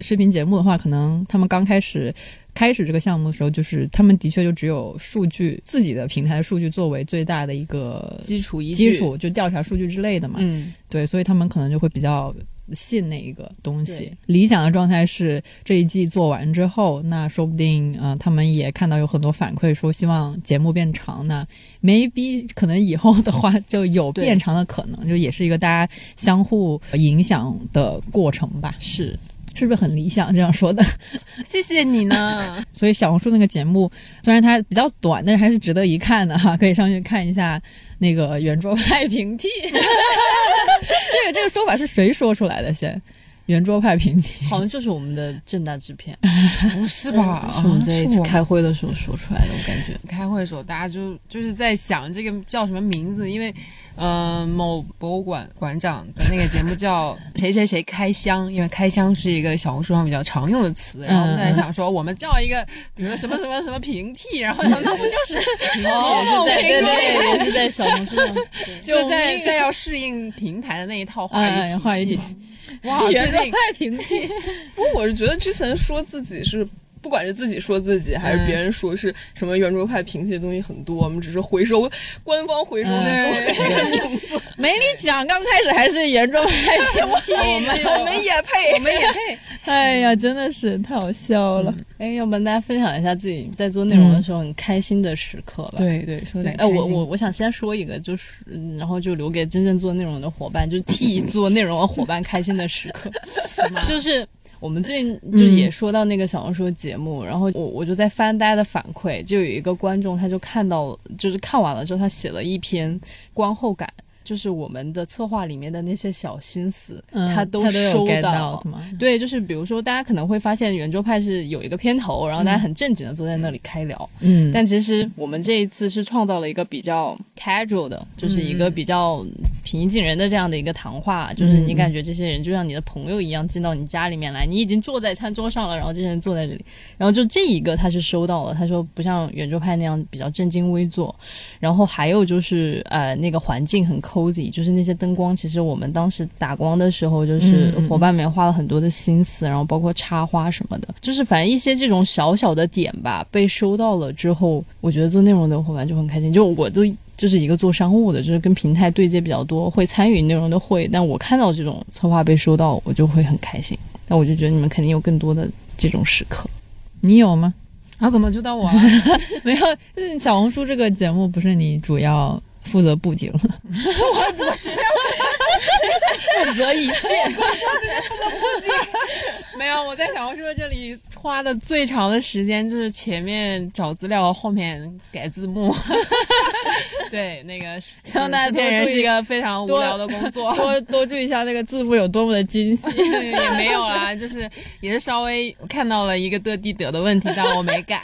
视频节目的话，可能他们刚开始开始这个项目的时候，就是他们的确就只有数据自己的平台的数据作为最大的一个基础基，础，就调查数据之类的嘛。嗯，对，所以他们可能就会比较信那一个东西。理想的状态是这一季做完之后，那说不定呃，他们也看到有很多反馈说希望节目变长，那 maybe 可能以后的话就有变长的可能，就也是一个大家相互影响的过程吧。是是不是很理想这样说的？*laughs* 谢谢你呢。*laughs* 所以小红书那个节目虽然它比较短，但是还是值得一看的哈，*laughs* 可以上去看一下那个圆桌派平替。这个这个说法是谁说出来的？先，圆桌派平替。好像就是我们的正大制片，*laughs* 不是吧？是我们这一是我次开会的时候说出来的，我感觉。开会的时候，大家就就是在想这个叫什么名字，因为呃某博物馆馆长的那个节目叫谁谁谁开箱，因为开箱是一个小红书上比较常用的词，然后我们就在想说，我们叫一个比如说什么什么什么平替，然后那不就是 *laughs* 哦，平对对替对，也是在小红书上。就在在要适应平台的那一套话语体语系。哇，最圆桌近派平替。不过我是觉得之前说自己是。不管是自己说自己，还是别人说是什么圆桌派平替的东西很多，我们只是回收官方回收嗯的这个名字，没你讲，刚开始还是圆桌派平替。我们我们也配，我们也配。哎呀，真的是太好笑了。哎，要不然大家分享一下自己在做内容的时候很开心的时刻吧。对对，说点哎，我我我想先说一个，就是嗯然后就留给真正做内容的伙伴，就替做内容的伙伴开心的时刻，*laughs* 就是。我们最近就也说到那个小红书节目，然后我我就在翻大家的反馈，就有一个观众他就看到，就是看完了之后，他写了一篇观后感。就是我们的策划里面的那些小心思，嗯他都收到到。对，就是比如说，大家可能会发现圆桌派是有一个片头，然后大家很正经的坐在那里开聊，嗯，但其实我们这一次是创造了一个比较 casual 的，就是一个比较平易近人的这样的一个谈话，就是你感觉这些人就像你的朋友一样进到你家里面来，你已经坐在餐桌上了，然后这些人坐在这里，然后就这一个他是收到了，他说不像圆桌派那样比较正襟危坐，然后还有就是呃那个环境很 cozy，就是那些灯光，其实我们当时打光的时候，就是伙伴们花了很多的心思，然后包括插花什么的，就是反正一些这种小小的点吧，被收到了之后，我觉得做内容的伙伴就很开心。就我都就是一个做商务的，就是跟平台对接比较多，会参与内容的会，但我看到这种策划被收到，我就会很开心。那我就觉得你们肯定有更多的这种时刻。你有吗？啊怎么就到我了？*laughs* 没有，就是小红书这个节目不是你主要负责布景，*laughs* 负责一切，*laughs* 我今天负责布景。*laughs* 没有，我在小红书这里花的最长的时间就是前面找资料，后面改字幕。*laughs* 对，那个 *laughs* 希望大家多注意是一个非常无聊的工作。多多注意一下那个字幕有多么的精细。*laughs* 也没有啦，就是也是稍微看到了一个的地得的问题，但我没改，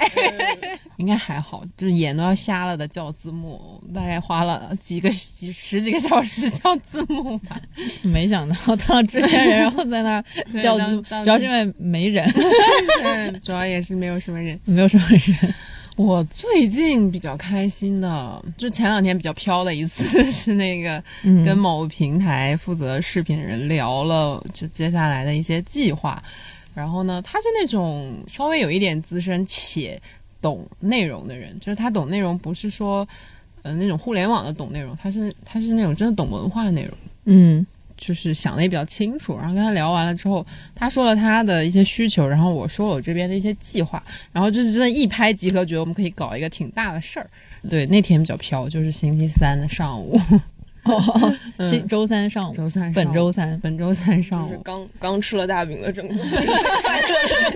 应该还好，就是眼都要瞎了的叫字幕，大概花了几个几十几个小时叫字幕吧。没想到当了制片人，然后在那儿叫字主要是因为没人，对，主要也是没有什么人。没有什么人。我最近比较开心的，就前两天比较飘的一次是那个嗯跟某平台负责视频的人聊了，就接下来的一些计划。然后呢，他是那种稍微有一点资深且懂内容的人，就是他懂内容不是说，呃，那种互联网的懂内容，他是他是那种真的懂文化的内容。嗯就是想的也比较清楚，然后跟他聊完了之后，他说了他的一些需求，然后我说了我这边的一些计划，然后就是真的一拍即合，觉得我们可以搞一个挺大的事儿。对，那天比较飘，就是星期三的上午，哦，*laughs* 嗯星周三上午，周三本周三，本周三上就是午，刚刚吃了大饼的整个，*laughs*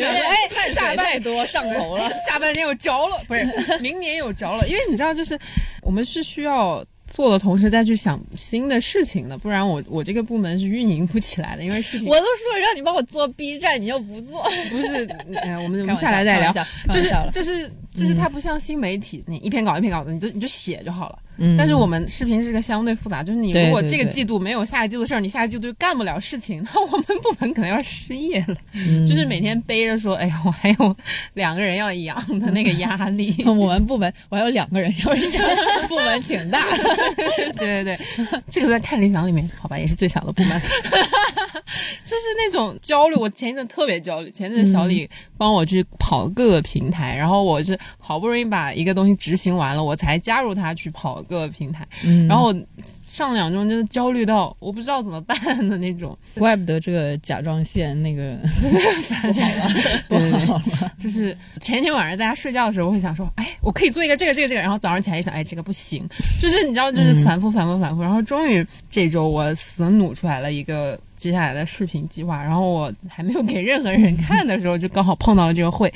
哎，下太多上头了。*laughs* 下半年有着了，不是明年有着了，因为你知道，就是我们是需要。做的同时再去想新的事情的，不然我我这个部门是运营不起来的，因为视频我都说让你帮我做 B 站，你又不做，不是，哎，我们我们下来再聊。就是就是就是它不像新媒体，你一篇稿一篇稿子，你就你就写就好了。嗯但是我们视频是个相对复杂，就是你如果这个季度没有下个季度的事儿，你下个季度就干不了事情，*laughs* 那我们部门可能要失业了。嗯就是每天背着说，哎呀，我还有两个人要养的那个压力。*laughs* 我们部门我还有两个人，要养 *laughs* 部门挺大。对对对，这个在看理想里面，好吧，也是最小的部门，就是那种焦虑。我前一阵特别焦虑，前一阵小李帮我去跑各个平台，然后我是好不容易把一个东西执行完了，我才加入他去跑各个平台，嗯。然后我上两周真的焦虑到我不知道怎么办的那种，怪不得这个甲状腺那个 *laughs* 不好了，不对对对。好了。就是前一天晚上大家睡觉的时候，我会想说，哎，我可以做一个这个这个这个，然后早上起来一想，哎，这个不行，就是你知道，就是反复反复反复，然后终于这周我死努出来了一个接下来的视频计划，然后我还没有给任何人看的时候，就刚好碰到了这个会，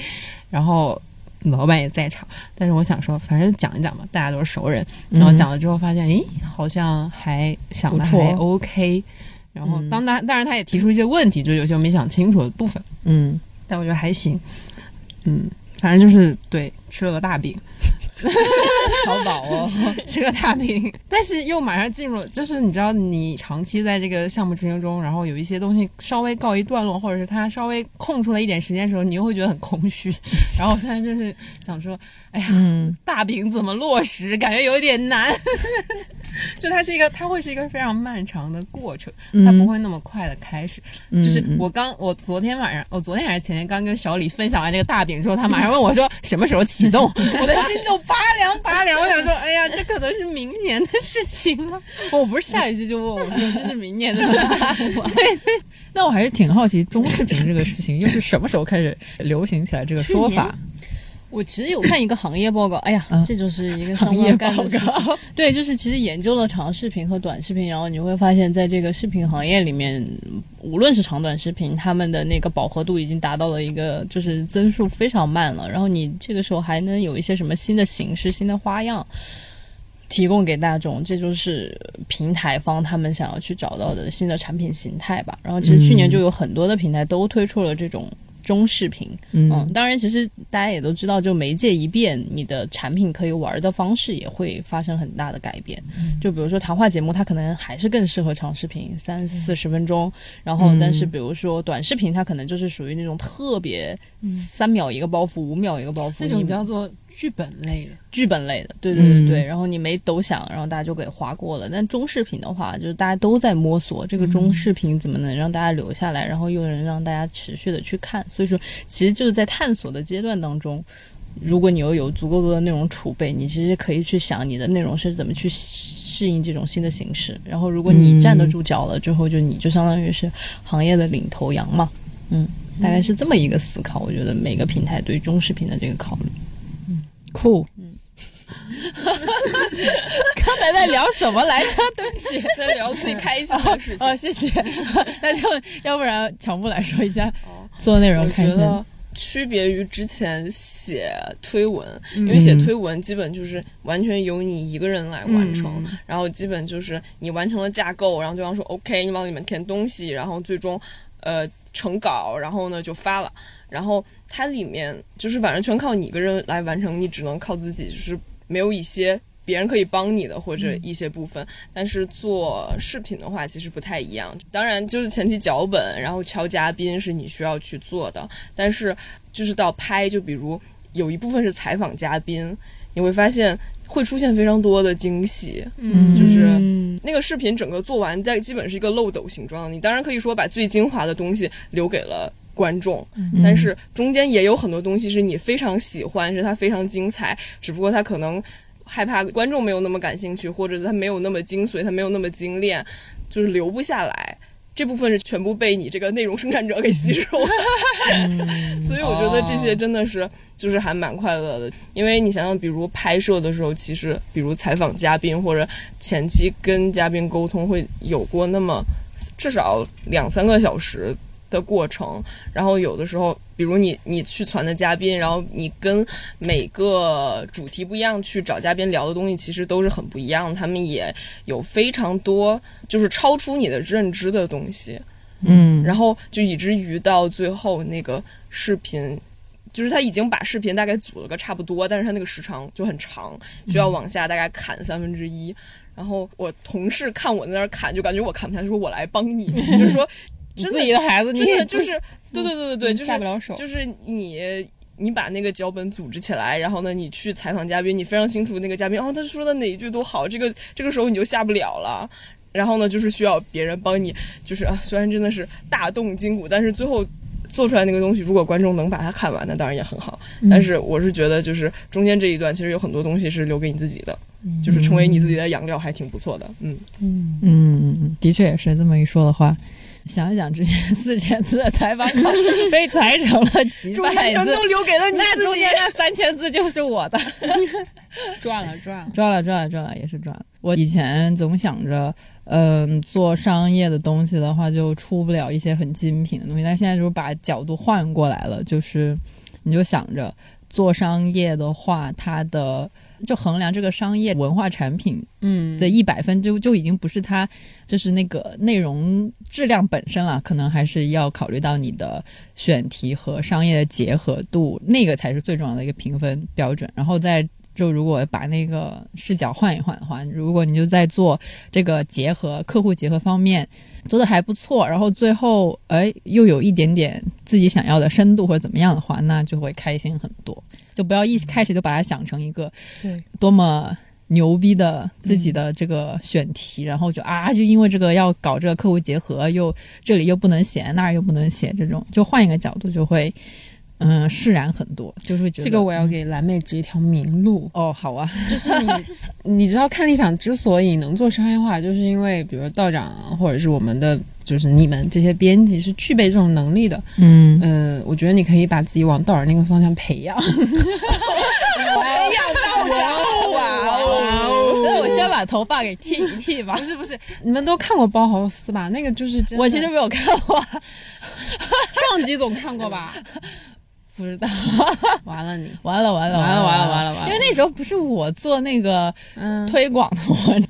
然后。老板也在场，但是我想说，反正讲一讲吧，大家都是熟人。然后讲了之后，发现，诶，好像还想的还 OK。然后嗯当当当然，他也提出一些问题，就是有些我没想清楚的部分。嗯，但我觉得还行。嗯，反正就是对吃了个大饼，好饱哦。吃个大饼，但是又马上进入，就是你知道，你长期在这个项目执行中，然后有一些东西稍微告一段落，或者是它稍微空出了一点时间的时候，你又会觉得很空虚。*laughs* 然后我现在就是想说，哎呀，嗯大饼怎么落实，感觉有点难。*laughs* 就它是一个，它会是一个非常漫长的过程，它不会那么快的开始。嗯就是我刚，我昨天晚上，我昨天还是前天刚跟小李分享完这个大饼之后，他马上问我说什么时候启动，*laughs* 我的心就拔凉拔凉。*laughs* 我想说，哎呀，这可能是明年的事情了。*laughs* 我不是下一句就问我说这是明年的事吗？*laughs* 那我还是挺好奇中视频这个事情又是什么时候开始流行起来这个说法？我其实有看一个行业报告，哎呀，嗯这就是一个上行业班干报的事情。告，*laughs* 对，就是其实研究了长视频和短视频，然后你会发现在这个视频行业里面，无论是长短视频，他们的那个饱和度已经达到了一个就是增速非常慢了。然后你这个时候还能有一些什么新的形式、新的花样提供给大众，这就是平台方他们想要去找到的新的产品形态吧。然后其实去年就有很多的平台都推出了这种。中视频，嗯，嗯当然，其实大家也都知道，就媒介一变，你的产品可以玩的方式也会发生很大的改变。就比如说谈话节目，它可能还是更适合长视频，三四十分钟。然后，但是比如说短视频，它可能就是属于那种特别三秒一个包袱，五秒一个包袱，那种叫做剧本类的。剧本类的，对对对对。嗯然后你没抖响，然后大家就给划过了。但中视频的话，就是大家都在摸索这个中视频怎么能让大家留下来，然后又能让大家持续的去看。所以说，其实就是在探索的阶段当中。如果你又有足够多的内容储备，你其实可以去想你的内容是怎么去适应这种新的形式。然后，如果你站得住脚了之后，就你就相当于是行业的领头羊嘛。嗯，大概是这么一个思考。我觉得每个平台对中视频的这个考虑。酷。*laughs* 刚才在聊什么来着？对不起。*laughs* 在聊最开心的事情。哦，谢谢。*laughs* 那就要不然乔木来说一下哦做内容我开心。觉得区别于之前写推文，嗯因为写推文基本就是完全由你一个人来完成，嗯然后基本就是你完成了架构，然后对方说 OK，你往里面填东西，然后最终呃成稿，然后呢就发了，然后它里面就是反正全靠你一个人来完成，你只能靠自己，就是没有一些。别人可以帮你的或者一些部分，但是做视频的话其实不太一样。当然，就是前期脚本，然后敲嘉宾是你需要去做的，但是就是到拍，就比如有一部分是采访嘉宾，你会发现会出现非常多的惊喜。嗯就是嗯那个视频整个做完，在基本是一个漏斗形状。你当然可以说把最精华的东西留给了观众，但是中间也有很多东西是你非常喜欢，是它非常精彩，只不过它可能害怕观众没有那么感兴趣，或者是它没有那么精髓，它没有那么精炼，就是留不下来。这部分是全部被你这个内容生产者给吸收了，*laughs* 所以我觉得这些真的是就是还蛮快乐的。因为你想想，比如拍摄的时候，其实比如采访嘉宾或者前期跟嘉宾沟通，会有过那么至少两三个小时的过程。然后有的时候，比如你你去传的嘉宾，然后你跟每个主题不一样去找嘉宾聊的东西，其实都是很不一样的。他们也有非常多就是超出你的认知的东西。嗯，然后就以至于到最后那个视频，就是他已经把视频大概组了个差不多，但是他那个时长就很长，需要往下大概砍三分之一。然后我同事看我在那儿砍，就感觉我砍不下去，说我来帮你，*laughs* 就是说你真的自己的孩子，你真的就是对对对对对，就是下不了手。就是你。你把那个脚本组织起来，然后呢，你去采访嘉宾，你非常清楚那个嘉宾哦，他说的哪一句都好，这个这个时候你就下不了了。然后呢，就是需要别人帮你，就是啊，虽然真的是大动筋骨，但是最后做出来那个东西，如果观众能把它看完，那当然也很好。但是我是觉得，就是中间这一段，其实有很多东西是留给你自己的，就是成为你自己的养料，还挺不错的。嗯嗯，嗯，的确也是这么一说的话。想一想，之前 *laughs* 四千字的采访稿被裁成了几百字全都，留给了你中间。那三千字就是我的。赚 *laughs* 了赚了。赚了赚了赚了，也是赚了。我以前总想着，嗯、做商业的东西的话，就出不了一些很精品的东西。但现在就是把角度换过来了，就是你就想着做商业的话，它的就衡量这个商业文化产品嗯的一百分就就已经不是它就是那个内容质量本身了，可能还是要考虑到你的选题和商业的结合度，那个才是最重要的一个评分标准。然后再就如果把那个视角换一换的话，如果你就在做这个结合客户结合方面做的还不错，然后最后哎又有一点点自己想要的深度或者怎么样的话，那就会开心很多。就不要一开始就把它想成一个对。多么牛逼的自己的这个选题，然后就啊，就因为这个要搞这个客户结合，又这里又不能写，那儿又不能写，这种。就换一个角度就会嗯释然很多，就是会觉得这个我要给蓝妹指一条明路，哦好啊，*laughs* 就是你，你知道看理想之所以能做商业化，就是因为比如道长或者是我们的，就是你们这些编辑是具备这种能力的。嗯，嗯、我觉得你可以把自己往道长那个方向培养。*laughs* 哇哦！那我先把头发给剃一剃吧不。是不是，你们都看过包豪斯吧？那个就是真的我其实没有看过，上集总看过吧？不知道。*laughs* 完了你，完了完了完了完了了完了完了因为那时候不是我做那个嗯，推广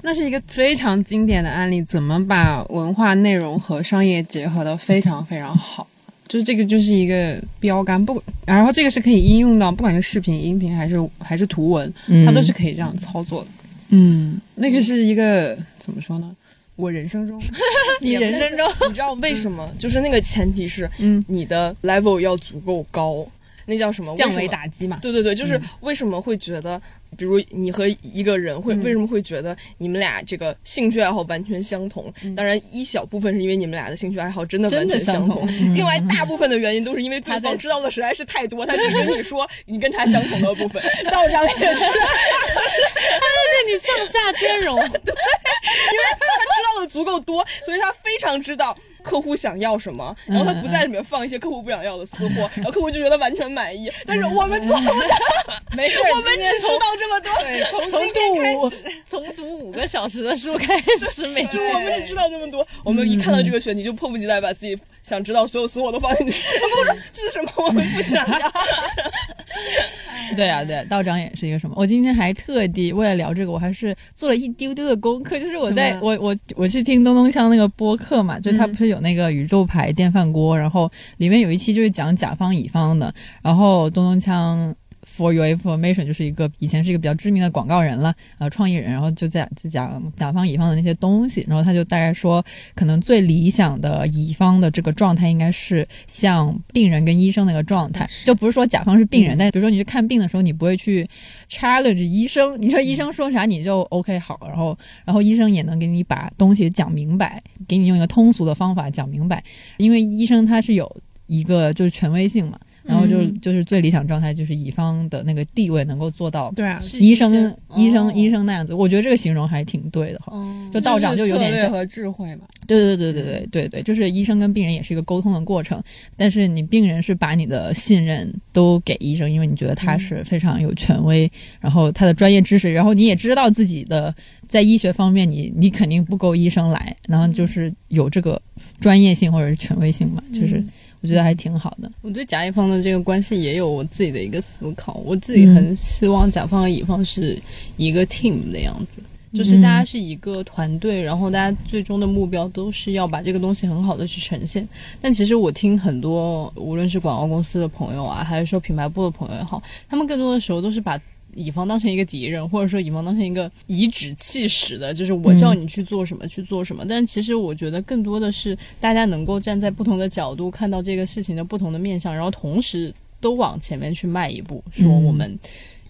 那是一个非常经典的案例，怎么把文化内容和商业结合的非常非常好。就是这个就是一个标杆，不，然后这个是可以应用到不管是视频、音频还是还是图文，它都是可以这样操作的。嗯，那个是一个怎么说呢？我人生中，*laughs* 你人生中你知道为什么？就是那个前提是嗯，你的 level 要足够高，那叫什么？降维为打击嘛。对对对，就是为什么会觉得，比如你和一个人会、嗯为什么会觉得你们俩这个兴趣爱好完全相同？嗯当然，一小部分是因为你们俩的兴趣爱好真的完全相同，另外大部分的原因都是因为对方知道的实在是太多，他只跟你说 *laughs* 你跟他相同的部分。*laughs* 道长也是，*laughs* 对你上下兼容，对，因为他知道的足够多，所以他非常知道客户想要什么，然后他不在里面放一些客户不想要的私货，然后客户就觉得完全满意。*laughs* 但是我们做不到，*laughs* 没事，*laughs* 我们只知道这么多。对，从从读五始，从读五个小时的书开始，每就是我们只知道这么多，我们一看到这个选题就迫不及待把自己想知道所有私货都放进去。*laughs* 这是什么？我们不想要。*laughs* 对啊，对，道长也是一个什么？我今天还特地为了聊这个，我还是做了一丢丢的功课，就是我在我我我去听东东锵那个播客嘛，就他嗯不是有那个宇宙牌电饭锅，然后里面有一期就是讲甲方乙方的，然后东东锵。For your information，就是一个以前是一个比较知名的广告人了，呃，创意人，然后就在在讲甲方乙方的那些东西，然后他就大概说，可能最理想的乙方的这个状态应该是像病人跟医生那个状态，就不是说甲方是病人，但比如说你去看病的时候，你不会去 challenge 医生，你说医生说啥你就 OK 好，然后然后医生也能给你把东西讲明白，给你用一个通俗的方法讲明白，因为医生他是有一个就是权威性嘛。然后就、嗯就是最理想状态，就是乙方的那个地位能够做到对啊，医生医生哦医生那样子，我觉得这个形容还挺对的哈。哦就道长就有点像，和智慧嘛。对对对对对对对，就是医生跟病人也是一个沟通的过程，但是你病人是把你的信任都给医生，因为你觉得他是非常有权威，然后他的专业知识，然后你也知道自己的在医学方面你你肯定不够医生来，然后就是有这个专业性或者是权威性嘛，就是我觉得还挺好的。我对甲乙方的这个关系也有我自己的一个思考，我自己很希望甲方和乙方是一个 team 的样子。就是大家是一个团队，然后大家最终的目标都是要把这个东西很好的去呈现。但其实我听很多，无论是广告公司的朋友啊，还是说品牌部的朋友也好，他们更多的时候都是把乙方当成一个敌人，或者说乙方当成一个颐指气使的，就是我叫你去做什么、去做什么。但其实我觉得更多的是大家能够站在不同的角度看到这个事情的不同的面向，然后同时都往前面去迈一步，说嗯我们。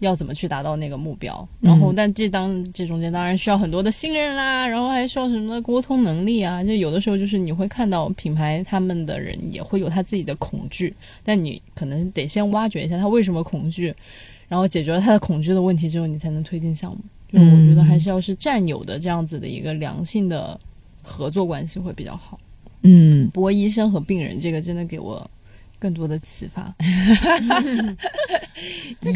要怎么去达到那个目标？然后，嗯但这当这中间当然需要很多的信任啦，然后还需要什么的沟通能力啊。就有的时候就是你会看到品牌他们的人也会有他自己的恐惧，但你可能得先挖掘一下他为什么恐惧，然后解决了他的恐惧的问题之后，你才能推进项目。就是我觉得还是要是战友的这样子的一个良性的合作关系会比较好。嗯，不过医生和病人这个真的给我更多的启发。*laughs*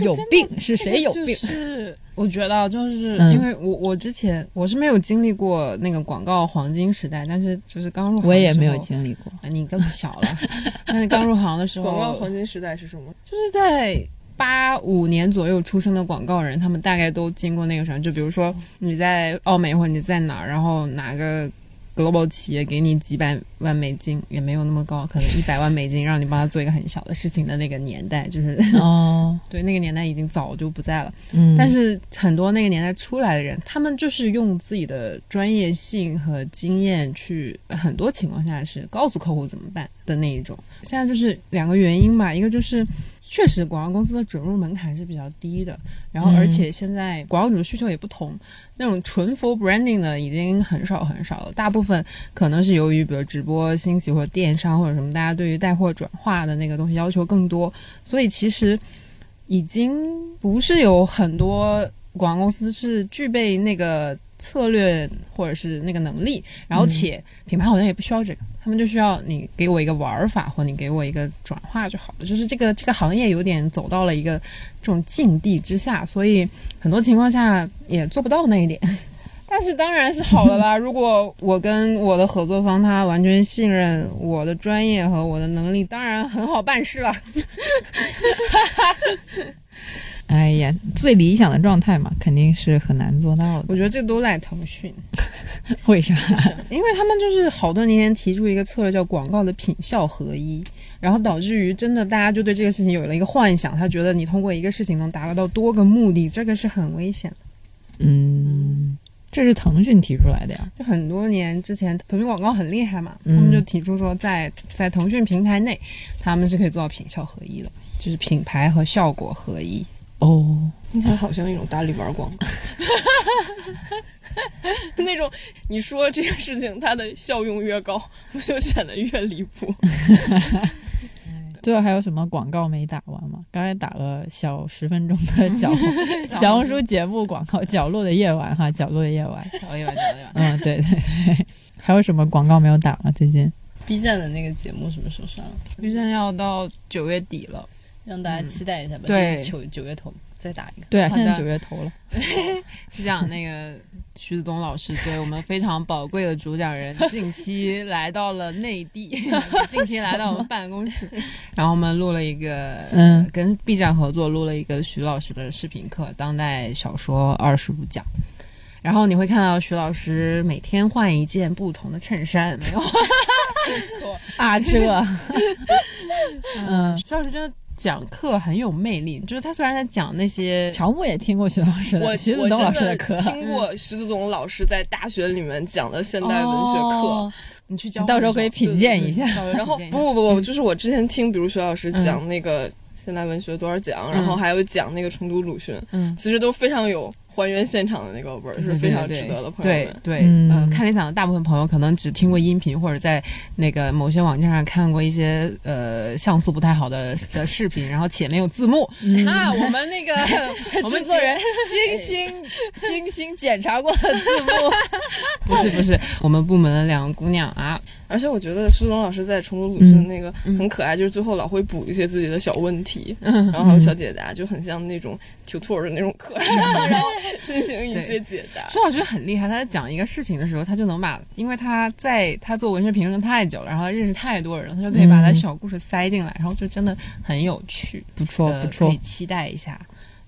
有病是谁有就病？是 *laughs* 我觉得就是嗯因为我我之前我是没有经历过那个广告黄金时代，但是就是刚入行我也没有经历过。啊你更小了。*laughs* 但是刚入行的时候，广告黄金时代是什么？就是在八五年左右出生的广告人，他们大概都经过那个什么。就比如说你在澳美或者你在哪儿，然后哪个 global 企业给你几百万美金，也没有那么高，可能一百万美金让你帮他做一个很小的事情的那个年代，就是哦，*laughs* 对那个年代已经早就不在了。嗯，但是很多那个年代出来的人，他们就是用自己的专业性和经验去，很多情况下是告诉客户怎么办的那一种。现在就是两个原因嘛，一个就是确实广告公司的准入门槛是比较低的，然后嗯而且现在广告主的需求也不同，那种纯 for branding 的已经很少很少了，大部分可能是由于比如直播兴起或者电商或者什么，大家对于带货转化的那个东西要求更多，所以其实已经不是有很多广告公司是具备那个策略或者是那个能力，然后且品牌好像也不需要这个，他们就需要你给我一个玩法，或你给我一个转化就好了。就是这个这个行业有点走到了一个这种境地之下，所以很多情况下也做不到那一点。*laughs* 但是当然是好的啦。*laughs* 如果我跟我的合作方他完全信任我的专业和我的能力，当然很好办事了。*laughs* 哎呀，最理想的状态嘛，肯定是很难做到的。我觉得这都赖腾讯，*laughs* 为啥？*laughs* 因为他们就是好多年前提出一个策略叫广告的品效合一，然后导致于真的大家就对这个事情有了一个幻想，他觉得你通过一个事情能达到多个目的，这个是很危险的。嗯，这是腾讯提出来的呀。就很多年之前，腾讯广告很厉害嘛，嗯他们就提出说在，在腾讯平台内，他们是可以做到品效合一的，就是品牌和效果合一。哦，听起来好像一种大力丸广告，*laughs* 那种你说这个事情它的效用越高，*laughs* 我就显得越离谱。*laughs* 最后还有什么广告没打完吗？刚才打了小十分钟的小小红书节目广告，《角落的夜晚》哈，《角落的夜晚》。角落夜晚，角落夜晚。嗯，对对对。还有什么广告没有打吗？最近？B 站的那个节目什么时候上？B 站要到九月底了，让大家期待一下吧。对九九月头再打一个。对啊，现在九月头了。*laughs* 是这样，那个徐子东老师对我们非常宝贵的主讲人近期来到了内地，*laughs* 近期来到我们办公室，然后我们录了一个，嗯跟 B 站合作录了一个徐老师的视频课，当代小说二十五讲。然后你会看到徐老师每天换一件不同的衬衫，没有？*laughs* 啊，这，嗯，徐老师真的讲课很有魅力，就是他虽然在讲那些乔木也听过徐老师的，我徐子东老师的课，听过徐子东老师在大学里面讲的现代文学课。哦你去教，到时候可以品鉴一下。*laughs* 然后不不不不，就是我之前听，比如徐老师讲那个现代文学多少讲，然后还有讲那个重读鲁迅，嗯。其实都非常有还原现场的那个味儿，是非常值得的，朋友们。对对，嗯呃，看理想的大部分朋友可能只听过音频，或者在那个某些网站上看过一些呃像素不太好的的视频，然后且没有字幕。啊，我们那个 *laughs* 我们制作人精心 *laughs* 精心检查过的字幕，*laughs* 不是不是我们部门的两个姑娘啊，而且我觉得苏东老师在重读鲁迅那个嗯很可爱，就是最后老会补一些自己的小问题，*laughs* 嗯然后还有小解答，就很像那种 tutor 的那种课上，*laughs* 然后进行一些解答。苏老师很厉害，他在讲一个事情的时候，他就能把，因为他在他做文学评论太久了，然后认识太多人，他就可以把他嗯小故事塞进来，然后就真的很有趣，不错呃不错可以期待一下。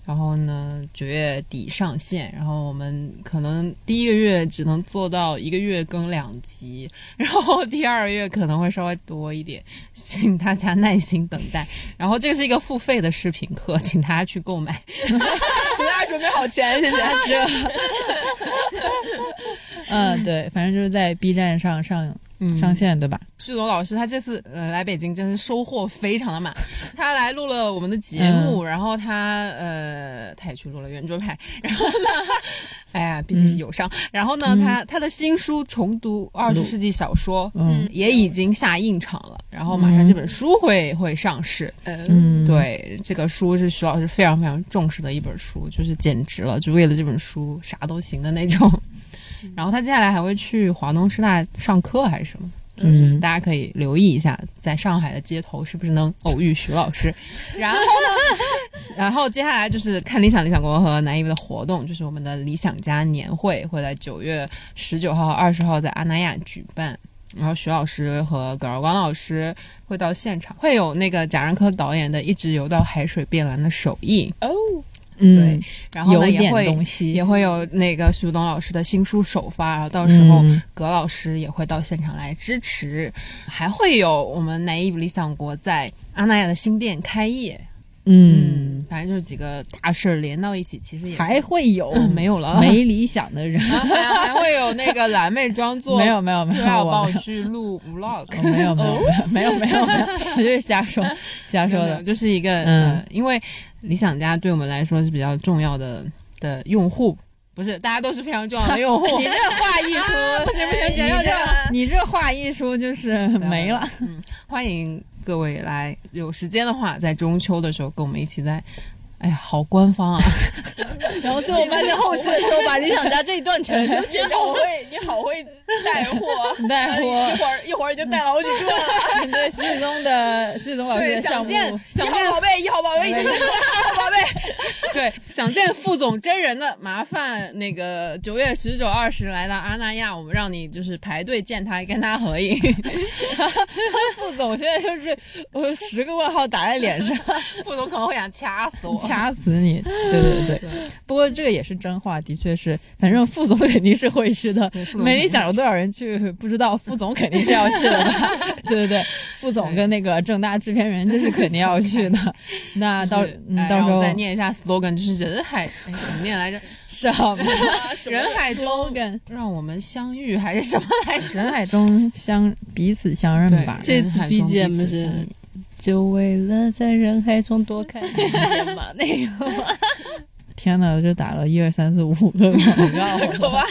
然后呢，九月底上线，然后我们可能第一个月只能做到一个月更两集，*laughs* 然后第二个月可能会稍微多一点，请大家耐心等待。*laughs* 然后这个是一个付费的视频课，请大家去购买。*laughs* 请大家准备好钱，谢谢。嗯，对，反正就是在 B 站上上嗯上线，对吧？旭东老师他这次呃来北京真是收获非常的满，*laughs* 他来录了我们的节目，然后他呃他也去录了圆桌派，然后呢，哎呀毕竟是友商，然后呢他他的新书重读二十世纪小说，嗯。也已经下印厂了，然后马上这本书会会上市，嗯，嗯，，对，这个书是徐老师非常非常重视的一本书，就是简直了，就为了这本书啥都行的那种。然后他接下来还会去华东师大上课还是什么，就是嗯大家可以留意一下，在上海的街头是不是能偶遇徐老师。*laughs* 然后呢，*laughs* 然后接下来就是看理想理想国和南艺的活动，就是我们的理想家年会会在九月十九号和二十号在阿那亚举办。然后徐老师和葛尔光老师会到现场，会有那个贾樟柯导演的《一直游到海水变蓝》的首映，哦，嗯，然后呢也会也会有那个徐东老师的新书首发，然后到时候嗯。葛老师也会到现场来支持，还会有我们南艺理想国在阿那亚的新店开业。嗯，反正就是几个大事儿连到一起，其实也还会有、嗯 *laughs* 没有了。*laughs* 没理想的人，啊 *laughs* 还还会有那个蓝妹装作没有没有没有，就要帮我去录 vlog，没有没有没有没有没有，我就是瞎说瞎说的。就是一个、嗯呃，因为理想家对我们来说是比较重要的的用户，不是大家都是非常重要的用户。*laughs* 你这话一说，不行不行你这你这话一说就是没了。欢迎各位来，有时间的话，在中秋的时候跟我们一起在。哎呀，好官方啊！*laughs* 然后最后发现后期的时候把理想家这一段全都剪 *laughs* 你好会，你好会带货，*laughs* 带货一会儿一会儿就带了好几个了。对徐子东的徐子东老师，的项目，想见一想见号宝贝，一号宝贝已经出来了。*laughs* 对想见副总真人的，麻烦那个九月十九、二十来到阿那亚，我们让你就是排队见他，跟他合影。*laughs* 副总现在就是我十个问号打在脸上，*laughs* 副总可能会想掐死我。掐死你！对对对，不过这个也是真话，的确是，反正副总肯定是会去的没你想有多少人去不知道，副总肯定是要去的吧？对对对，副总跟那个正大制片人这是肯定要去的。那到到时候再念一下 slogan，就是人海，哎，怎么念来着？*laughs* 什么人海中？让我们相遇，还是什么来着？人海中相彼此相认吧。这次 BGM 是就为了在人海中多看一眼 *laughs* 嘛，那个嘛。天哪，我就打了一二三四五个广告，*laughs* 可怕！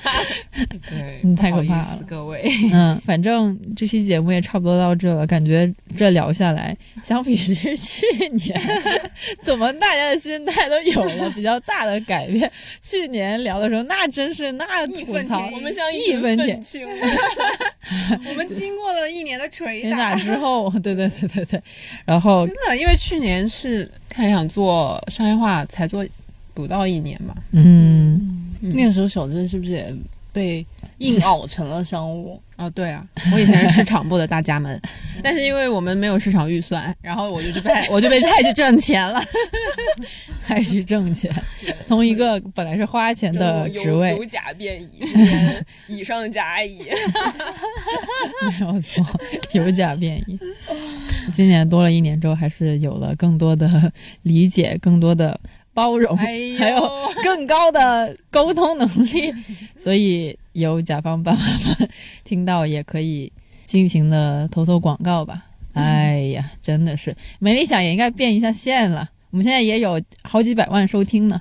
对，嗯太可怕了各位。嗯，反正这期节目也差不多到这了，感觉这聊下来，相比于去年，*laughs* 怎么大家的心态都有了比较大的改变？去年聊的时候，那真是那吐槽，我们像义群愤填愤青，我们经过了一年的捶填打之后，*laughs* 对对对对对，然后真的，因为去年是开想做商业化，才做不到一年嘛。嗯，那个时候小镇是不是也被硬熬成了商务？哦，对啊，我以前是市场部的大家们，*laughs* 但是因为我们没有市场预算，然后我就去派，*laughs* 我就被派去挣钱了。*laughs* 派去挣钱，从一个本来是花钱的职位由，甲变乙，变乙上甲乙。没有错，有假变乙。今年多了一年之后，还是有了更多的理解，更多的包容，哎 *laughs* 还有更高的沟通能力。*laughs* 所以有甲方爸爸们 *laughs* 听到也可以尽情的投投广告吧。哎呀，真的是没理想也应该变一下线了。我们现在也有好几百万收听呢，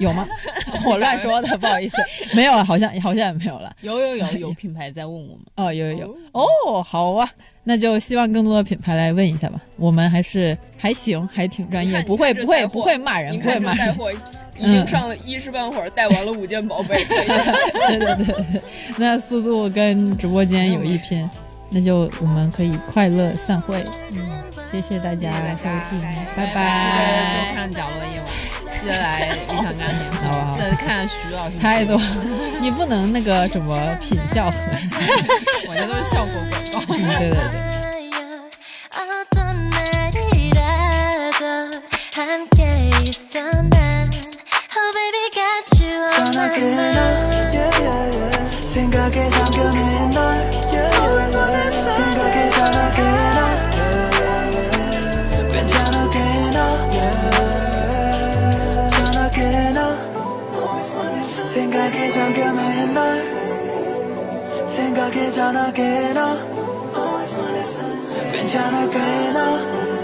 有吗？*laughs* 我乱说的，不好意思，*laughs* 没有了，好像好像也没有了。有有有有 *laughs* 品牌在问我们，哦，有有有哦，好啊，那就希望更多的品牌来问一下吧。我们还是还行，还挺专业，不会不会不会骂人，不会骂人。已经上了一时半会儿带完了五件宝贝，对对对对，那速度跟直播间有一拼，那就我们可以快乐散会。嗯，谢谢大家收听，拜拜。收看《角落夜晚》，记得来理想家庭好啊会，记得看徐老师太多，你不能那个什么品效合。我这都是效果广告。嗯，对对对。 잠겨 맨날. 생각에 전화게 나. 괜찮아 꽤나.